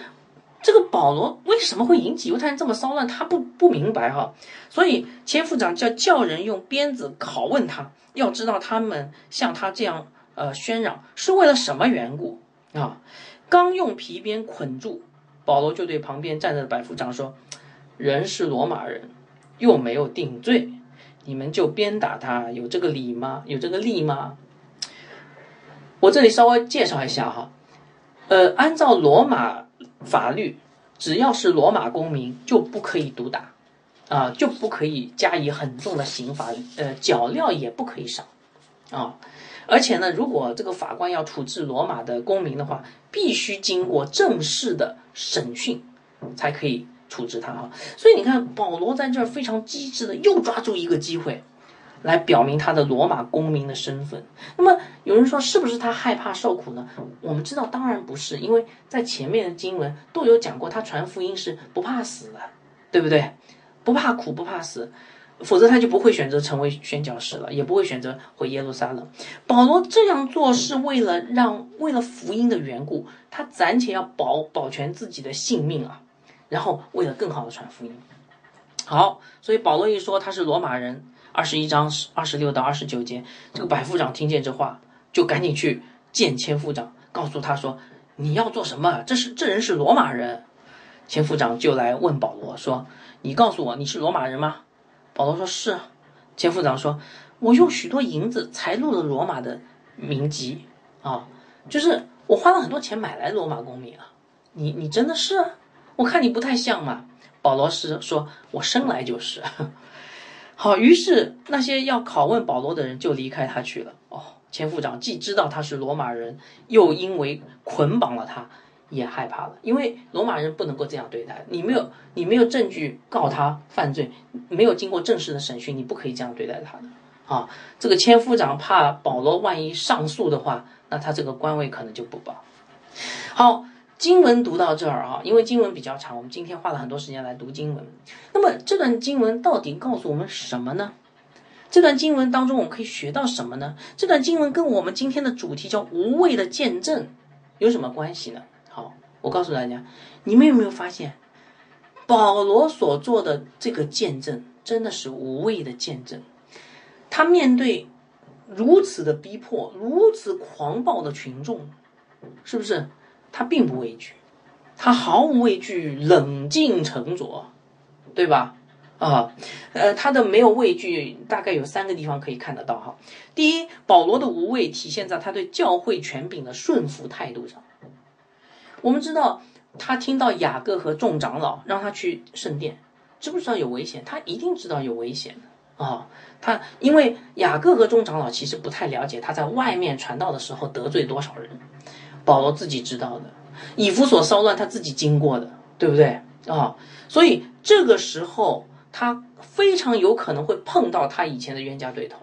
这个保罗为什么会引起犹太人这么骚乱？他不不明白哈，所以千夫长叫叫人用鞭子拷问他，要知道他们像他这样呃喧嚷是为了什么缘故啊？刚用皮鞭捆住保罗，就对旁边站着的百夫长说：“人是罗马人，又没有定罪，你们就鞭打他，有这个理吗？有这个利吗？”我这里稍微介绍一下哈。呃，按照罗马法律，只要是罗马公民就不可以毒打，啊，就不可以加以很重的刑罚，呃，脚镣也不可以少，啊，而且呢，如果这个法官要处置罗马的公民的话，必须经过正式的审讯才可以处置他哈。所以你看，保罗在这儿非常机智的又抓住一个机会。来表明他的罗马公民的身份。那么有人说，是不是他害怕受苦呢？我们知道，当然不是，因为在前面的经文都有讲过，他传福音是不怕死的，对不对？不怕苦，不怕死，否则他就不会选择成为宣教士了，也不会选择回耶路撒冷。保罗这样做是为了让，为了福音的缘故，他暂且要保保全自己的性命啊，然后为了更好的传福音。好，所以保罗一说他是罗马人。二十一章二十六到二十九节，这个百夫长听见这话，就赶紧去见千夫长，告诉他说：“你要做什么？这是这人是罗马人。”千夫长就来问保罗说：“你告诉我你是罗马人吗？”保罗说：“是。”千夫长说：“我用许多银子才入了罗马的民籍啊，就是我花了很多钱买来罗马公民啊。你你真的是？我看你不太像嘛。”保罗是说：“我生来就是。”好，于是那些要拷问保罗的人就离开他去了。哦，千夫长既知道他是罗马人，又因为捆绑了他，也害怕了。因为罗马人不能够这样对待你，没有你没有证据告他犯罪，没有经过正式的审讯，你不可以这样对待他的。啊，这个千夫长怕保罗万一上诉的话，那他这个官位可能就不保。好。经文读到这儿啊，因为经文比较长，我们今天花了很多时间来读经文。那么这段经文到底告诉我们什么呢？这段经文当中我们可以学到什么呢？这段经文跟我们今天的主题叫无畏的见证有什么关系呢？好，我告诉大家，你们有没有发现，保罗所做的这个见证真的是无畏的见证？他面对如此的逼迫，如此狂暴的群众，是不是？他并不畏惧，他毫无畏惧，冷静沉着，对吧？啊，呃，他的没有畏惧，大概有三个地方可以看得到哈。第一，保罗的无畏体现在他对教会权柄的顺服态度上。我们知道，他听到雅各和众长老让他去圣殿，知不知道有危险？他一定知道有危险的啊。他因为雅各和众长老其实不太了解他在外面传道的时候得罪多少人。保罗自己知道的，以弗所骚乱他自己经过的，对不对啊？所以这个时候他非常有可能会碰到他以前的冤家对头，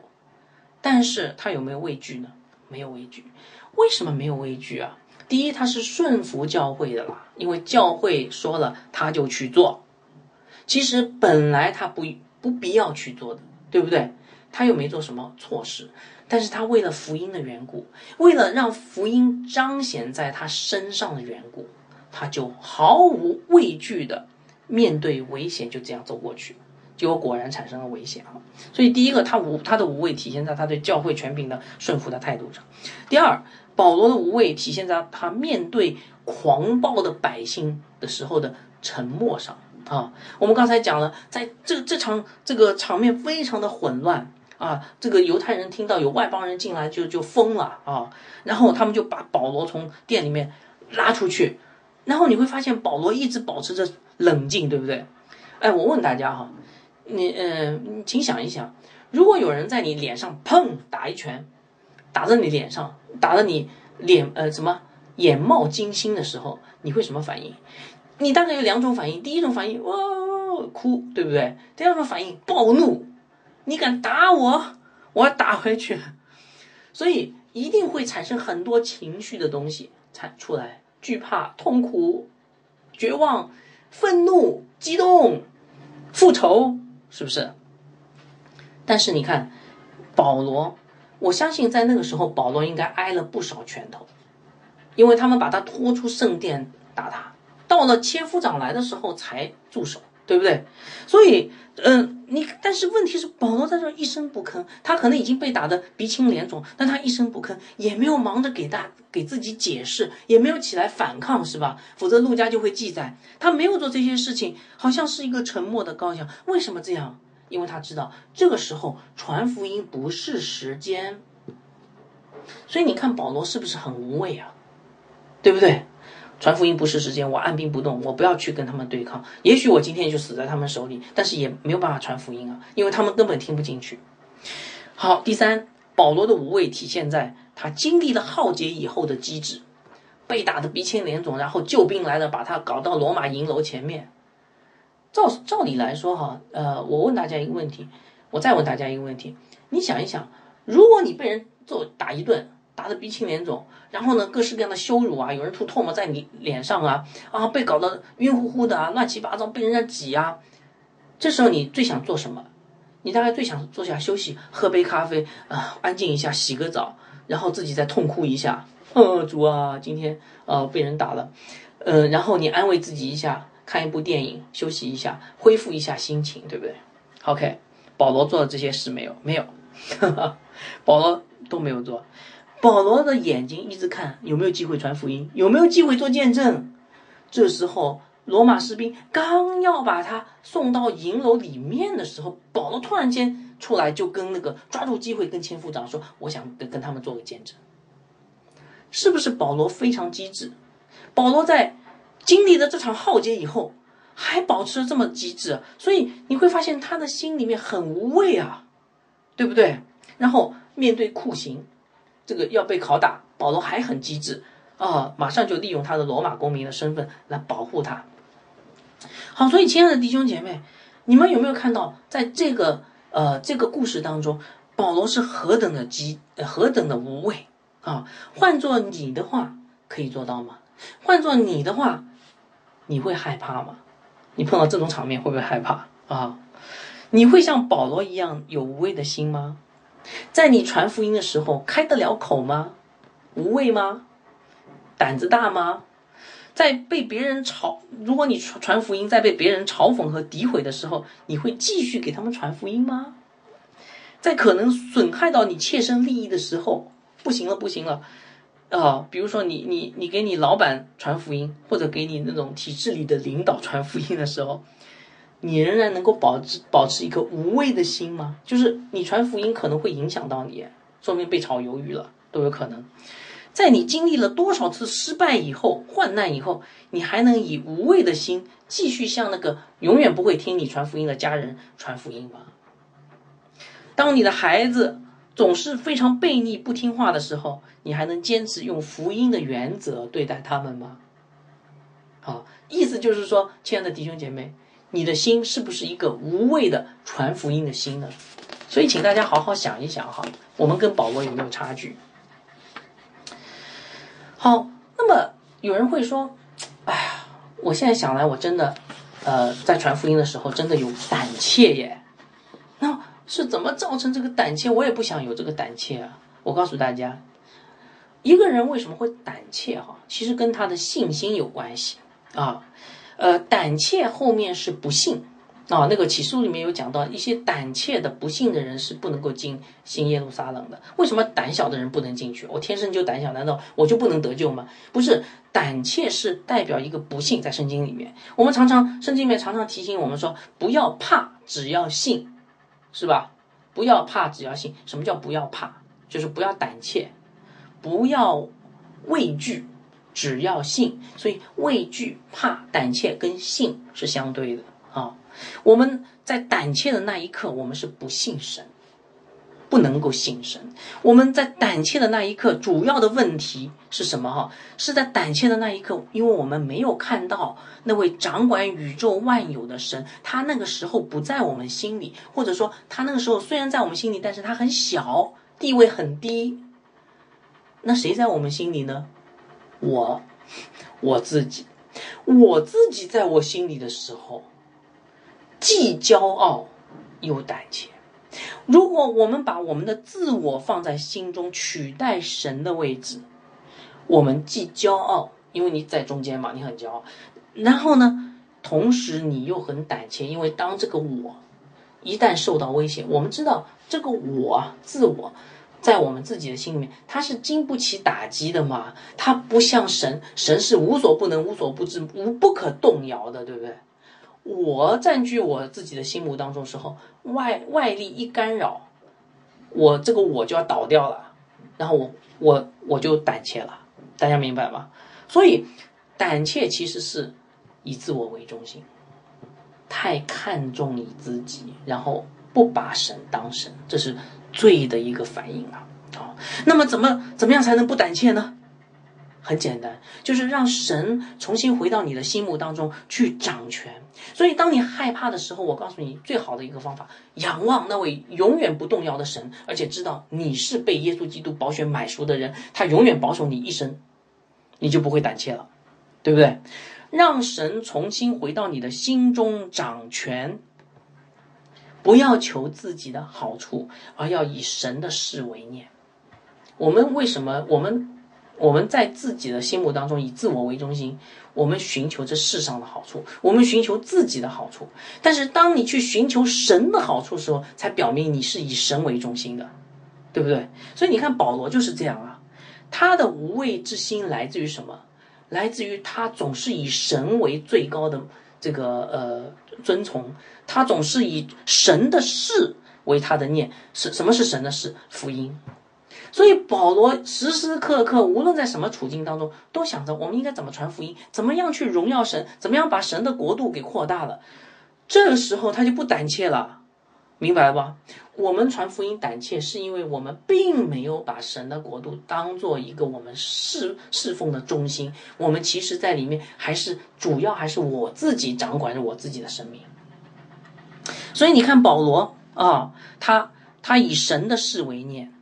但是他有没有畏惧呢？没有畏惧。为什么没有畏惧啊？第一，他是顺服教会的啦，因为教会说了他就去做。其实本来他不不必要去做的，对不对？他又没做什么错事。但是他为了福音的缘故，为了让福音彰显在他身上的缘故，他就毫无畏惧的面对危险，就这样走过去，结果果然产生了危险啊！所以第一个，他无他的无畏体现在他对教会权柄的顺服的态度上；第二，保罗的无畏体现在他面对狂暴的百姓的时候的沉默上啊！我们刚才讲了，在这这场这个场面非常的混乱。啊，这个犹太人听到有外邦人进来就就疯了啊，然后他们就把保罗从店里面拉出去，然后你会发现保罗一直保持着冷静，对不对？哎，我问大家哈，你嗯，请想一想，如果有人在你脸上砰打一拳，打在你脸上，打的你脸呃什么眼冒金星的时候，你会什么反应？你大概有两种反应，第一种反应哇哭，对不对？第二种反应暴怒。你敢打我，我要打回去，所以一定会产生很多情绪的东西产出来，惧怕、痛苦、绝望、愤怒、激动、复仇，是不是？但是你看，保罗，我相信在那个时候，保罗应该挨了不少拳头，因为他们把他拖出圣殿打他，到了千夫长来的时候才住手。对不对？所以，嗯，你但是问题是，保罗在这一声不吭，他可能已经被打得鼻青脸肿，但他一声不吭，也没有忙着给大给自己解释，也没有起来反抗，是吧？否则陆家就会记载他没有做这些事情，好像是一个沉默的羔羊。为什么这样？因为他知道这个时候传福音不是时间。所以你看保罗是不是很无畏啊？对不对？传福音不是时间，我按兵不动，我不要去跟他们对抗。也许我今天就死在他们手里，但是也没有办法传福音啊，因为他们根本听不进去。好，第三，保罗的无畏体现在他经历了浩劫以后的机智，被打得鼻青脸肿，然后救兵来了，把他搞到罗马营楼前面。照照理来说，哈，呃，我问大家一个问题，我再问大家一个问题，你想一想，如果你被人揍打一顿，打得鼻青脸肿，然后呢，各式各样的羞辱啊，有人吐唾沫在你脸上啊，啊，被搞得晕乎乎的啊，乱七八糟，被人家挤啊，这时候你最想做什么？你大概最想坐下休息，喝杯咖啡啊，安静一下，洗个澡，然后自己再痛哭一下。呃，主啊，今天呃被人打了，呃，然后你安慰自己一下。看一部电影，休息一下，恢复一下心情，对不对？OK，保罗做了这些事没有？没有，<laughs> 保罗都没有做。保罗的眼睛一直看有没有机会传福音，有没有机会做见证。这时候，罗马士兵刚要把他送到营楼里面的时候，保罗突然间出来，就跟那个抓住机会跟千夫长说：“我想跟跟他们做个见证。”是不是保罗非常机智？保罗在。经历了这场浩劫以后，还保持这么机智，所以你会发现他的心里面很无畏啊，对不对？然后面对酷刑，这个要被拷打，保罗还很机智啊，马上就利用他的罗马公民的身份来保护他。好，所以亲爱的弟兄姐妹，你们有没有看到，在这个呃这个故事当中，保罗是何等的机，何等的无畏啊？换做你的话，可以做到吗？换做你的话？你会害怕吗？你碰到这种场面会不会害怕啊？你会像保罗一样有无畏的心吗？在你传福音的时候开得了口吗？无畏吗？胆子大吗？在被别人嘲，如果你传传福音，在被别人嘲讽和诋毁的时候，你会继续给他们传福音吗？在可能损害到你切身利益的时候，不行了，不行了。啊，比如说你你你给你老板传福音，或者给你那种体制里的领导传福音的时候，你仍然能够保持保持一颗无畏的心吗？就是你传福音可能会影响到你，说明被炒鱿鱼了都有可能。在你经历了多少次失败以后、患难以后，你还能以无畏的心继续向那个永远不会听你传福音的家人传福音吗？当你的孩子。总是非常悖逆、不听话的时候，你还能坚持用福音的原则对待他们吗？好，意思就是说，亲爱的弟兄姐妹，你的心是不是一个无畏的传福音的心呢？所以，请大家好好想一想哈，我们跟保罗有没有差距？好，那么有人会说，哎呀，我现在想来，我真的，呃，在传福音的时候，真的有胆怯耶。那。是怎么造成这个胆怯？我也不想有这个胆怯啊！我告诉大家，一个人为什么会胆怯？哈，其实跟他的信心有关系啊。呃，胆怯后面是不幸啊。那个启示录里面有讲到，一些胆怯的不幸的人是不能够进新耶路撒冷的。为什么胆小的人不能进去？我天生就胆小，难道我就不能得救吗？不是，胆怯是代表一个不幸，在圣经里面，我们常常圣经里面常常提醒我们说，不要怕，只要信。是吧？不要怕，只要信。什么叫不要怕？就是不要胆怯，不要畏惧，只要信。所以畏惧、怕、胆怯跟信是相对的啊。我们在胆怯的那一刻，我们是不信神。不能够信神。我们在胆怯的那一刻，主要的问题是什么？哈，是在胆怯的那一刻，因为我们没有看到那位掌管宇宙万有的神，他那个时候不在我们心里，或者说他那个时候虽然在我们心里，但是他很小，地位很低。那谁在我们心里呢？我，我自己，我自己在我心里的时候，既骄傲又胆怯。如果我们把我们的自我放在心中，取代神的位置，我们既骄傲，因为你在中间嘛，你很骄傲，然后呢，同时你又很胆怯，因为当这个我一旦受到威胁，我们知道这个我自我在我们自己的心里面，它是经不起打击的嘛，它不像神，神是无所不能、无所不知、无不可动摇的，对不对？我占据我自己的心目当中时候，外外力一干扰，我这个我就要倒掉了，然后我我我就胆怯了，大家明白吗？所以胆怯其实是以自我为中心，太看重你自己，然后不把神当神，这是罪的一个反应啊。好，那么怎么怎么样才能不胆怯呢？很简单，就是让神重新回到你的心目当中去掌权。所以，当你害怕的时候，我告诉你，最好的一个方法，仰望那位永远不动摇的神，而且知道你是被耶稣基督保选买赎的人，他永远保守你一生，你就不会胆怯了，对不对？让神重新回到你的心中掌权，不要求自己的好处，而要以神的事为念。我们为什么我们？我们在自己的心目当中以自我为中心，我们寻求这世上的好处，我们寻求自己的好处。但是当你去寻求神的好处的时候，才表明你是以神为中心的，对不对？所以你看保罗就是这样啊，他的无畏之心来自于什么？来自于他总是以神为最高的这个呃遵从，他总是以神的事为他的念。是什么是神的事？福音。所以保罗时时刻刻，无论在什么处境当中，都想着我们应该怎么传福音，怎么样去荣耀神，怎么样把神的国度给扩大了。这个时候他就不胆怯了，明白了吧？我们传福音胆怯，是因为我们并没有把神的国度当做一个我们侍侍奉的中心，我们其实在里面还是主要还是我自己掌管着我自己的生命。所以你看保罗啊，他他以神的事为念。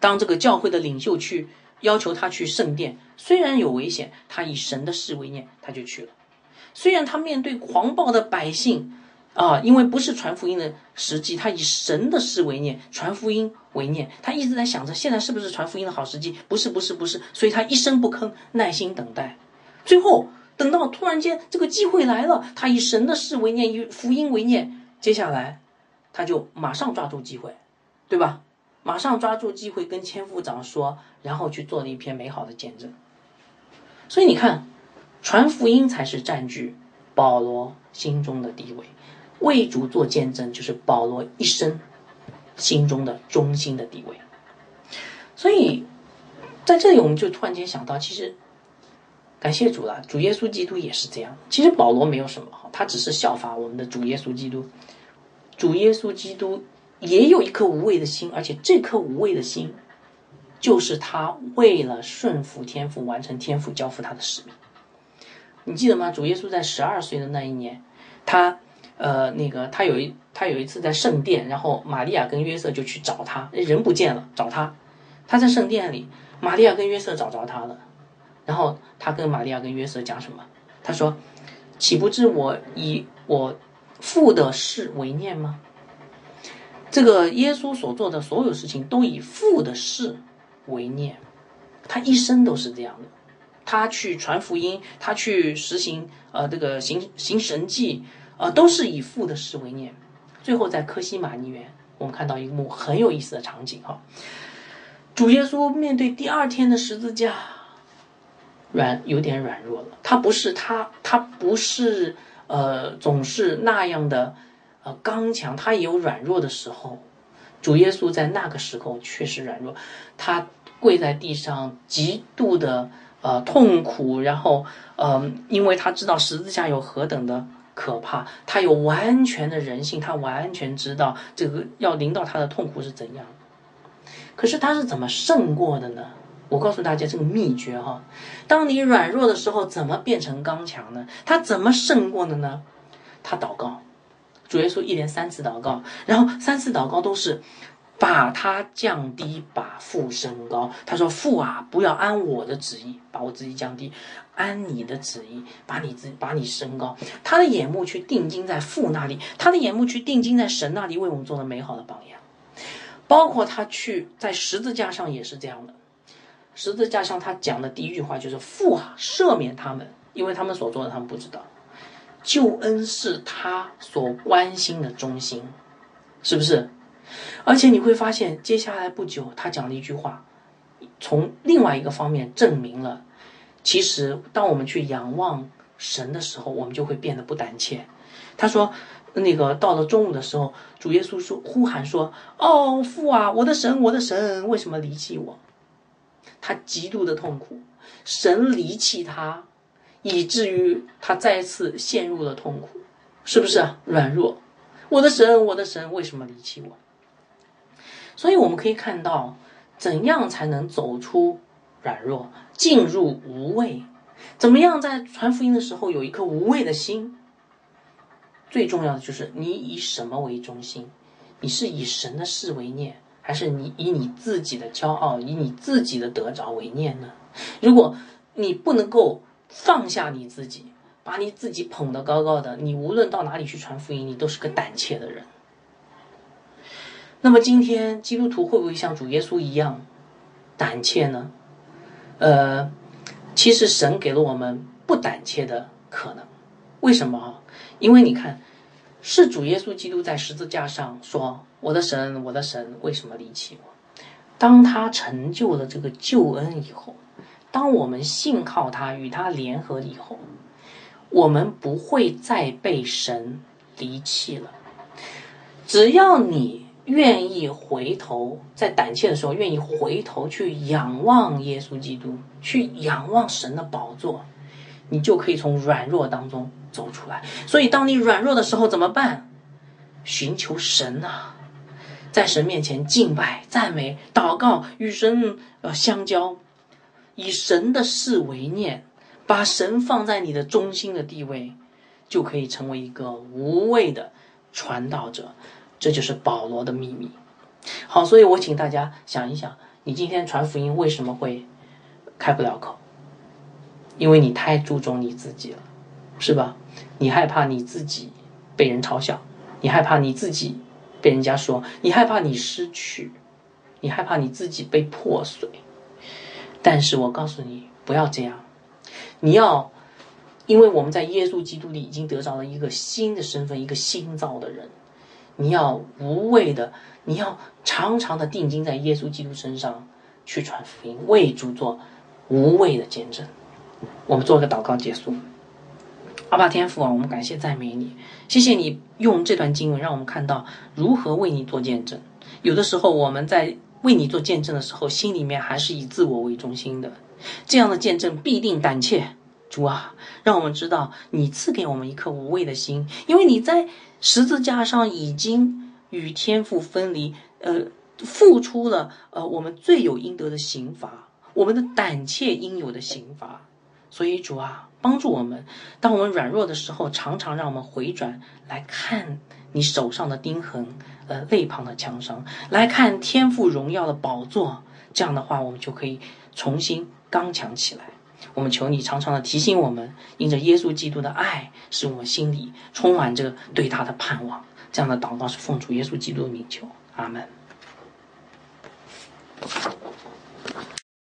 当这个教会的领袖去要求他去圣殿，虽然有危险，他以神的事为念，他就去了。虽然他面对狂暴的百姓，啊，因为不是传福音的时机，他以神的事为念，传福音为念。他一直在想着，现在是不是传福音的好时机？不是，不是，不是。所以他一声不吭，耐心等待。最后等到突然间这个机会来了，他以神的事为念，以福音为念，接下来他就马上抓住机会，对吧？马上抓住机会跟千夫长说，然后去做了一篇美好的见证。所以你看，传福音才是占据保罗心中的地位，为主做见证就是保罗一生心中的中心的地位。所以在这里，我们就突然间想到，其实感谢主了，主耶稣基督也是这样。其实保罗没有什么好，他只是效法我们的主耶稣基督。主耶稣基督。也有一颗无畏的心，而且这颗无畏的心，就是他为了顺服天父，完成天父交付他的使命。你记得吗？主耶稣在十二岁的那一年，他呃那个他有一他有一次在圣殿，然后玛利亚跟约瑟就去找他，人不见了，找他，他在圣殿里，玛利亚跟约瑟找着他了，然后他跟玛利亚跟约瑟讲什么？他说：“岂不知我以我父的事为念吗？”这个耶稣所做的所有事情都以父的事为念，他一生都是这样的。他去传福音，他去实行呃这个行行神迹，呃都是以父的事为念。最后在科西玛尼园，我们看到一幕很有意思的场景哈。主耶稣面对第二天的十字架，软有点软弱了。他不是他他不是呃总是那样的。呃，刚强，他也有软弱的时候。主耶稣在那个时候确实软弱，他跪在地上，极度的呃痛苦，然后呃，因为他知道十字架有何等的可怕，他有完全的人性，他完全知道这个要临到他的痛苦是怎样。可是他是怎么胜过的呢？我告诉大家这个秘诀哈，当你软弱的时候，怎么变成刚强呢？他怎么胜过的呢？他祷告。主耶稣一连三次祷告，然后三次祷告都是把他降低，把父升高。他说：“父啊，不要按我的旨意把我自己降低，按你的旨意把你自把你升高。”他的眼目去定睛在父那里，他的眼目去定睛在神那里，为我们做了美好的榜样。包括他去在十字架上也是这样的。十字架上他讲的第一句话就是：“父啊，赦免他们，因为他们所做的他们不知道。”救恩是他所关心的中心，是不是？而且你会发现，接下来不久，他讲了一句话，从另外一个方面证明了，其实当我们去仰望神的时候，我们就会变得不胆怯。他说：“那个到了中午的时候，主耶稣说呼喊说：‘哦，父啊，我的神，我的神，为什么离弃我？’他极度的痛苦，神离弃他。”以至于他再次陷入了痛苦，是不是？软弱，我的神，我的神，为什么离弃我？所以我们可以看到，怎样才能走出软弱，进入无畏？怎么样在传福音的时候有一颗无畏的心？最重要的就是你以什么为中心？你是以神的事为念，还是你以你自己的骄傲、以你自己的得着为念呢？如果你不能够放下你自己，把你自己捧得高高的，你无论到哪里去传福音，你都是个胆怯的人。那么今天基督徒会不会像主耶稣一样胆怯呢？呃，其实神给了我们不胆怯的可能。为什么？因为你看，是主耶稣基督在十字架上说：“我的神，我的神，为什么离弃我？”当他成就了这个救恩以后，当我们信靠他，与他联合以后，我们不会再被神离弃了。只要你。愿意回头，在胆怯的时候，愿意回头去仰望耶稣基督，去仰望神的宝座，你就可以从软弱当中走出来。所以，当你软弱的时候怎么办？寻求神啊，在神面前敬拜、赞美、祷告，与神呃相交，以神的事为念，把神放在你的中心的地位，就可以成为一个无畏的传道者。这就是保罗的秘密。好，所以我请大家想一想，你今天传福音为什么会开不了口？因为你太注重你自己了，是吧？你害怕你自己被人嘲笑，你害怕你自己被人家说，你害怕你失去，你害怕你自己被破碎。但是我告诉你，不要这样，你要，因为我们在耶稣基督里已经得着了一个新的身份，一个新造的人。你要无畏的，你要常常的定睛在耶稣基督身上去传福音，为主做无畏的见证。我们做个祷告结束。阿爸天父啊，我们感谢赞美你，谢谢你用这段经文让我们看到如何为你做见证。有的时候我们在为你做见证的时候，心里面还是以自我为中心的，这样的见证必定胆怯。主啊，让我们知道你赐给我们一颗无畏的心，因为你在。十字架上已经与天父分离，呃，付出了呃我们罪有应得的刑罚，我们的胆怯应有的刑罚。所以主啊，帮助我们，当我们软弱的时候，常常让我们回转来看你手上的钉痕，呃，肋旁的枪伤，来看天父荣耀的宝座。这样的话，我们就可以重新刚强起来。我们求你常常的提醒我们因着耶稣基督的爱使我们心里充满着对他的盼望。这样的祷告是奉主耶稣基督的名求阿门。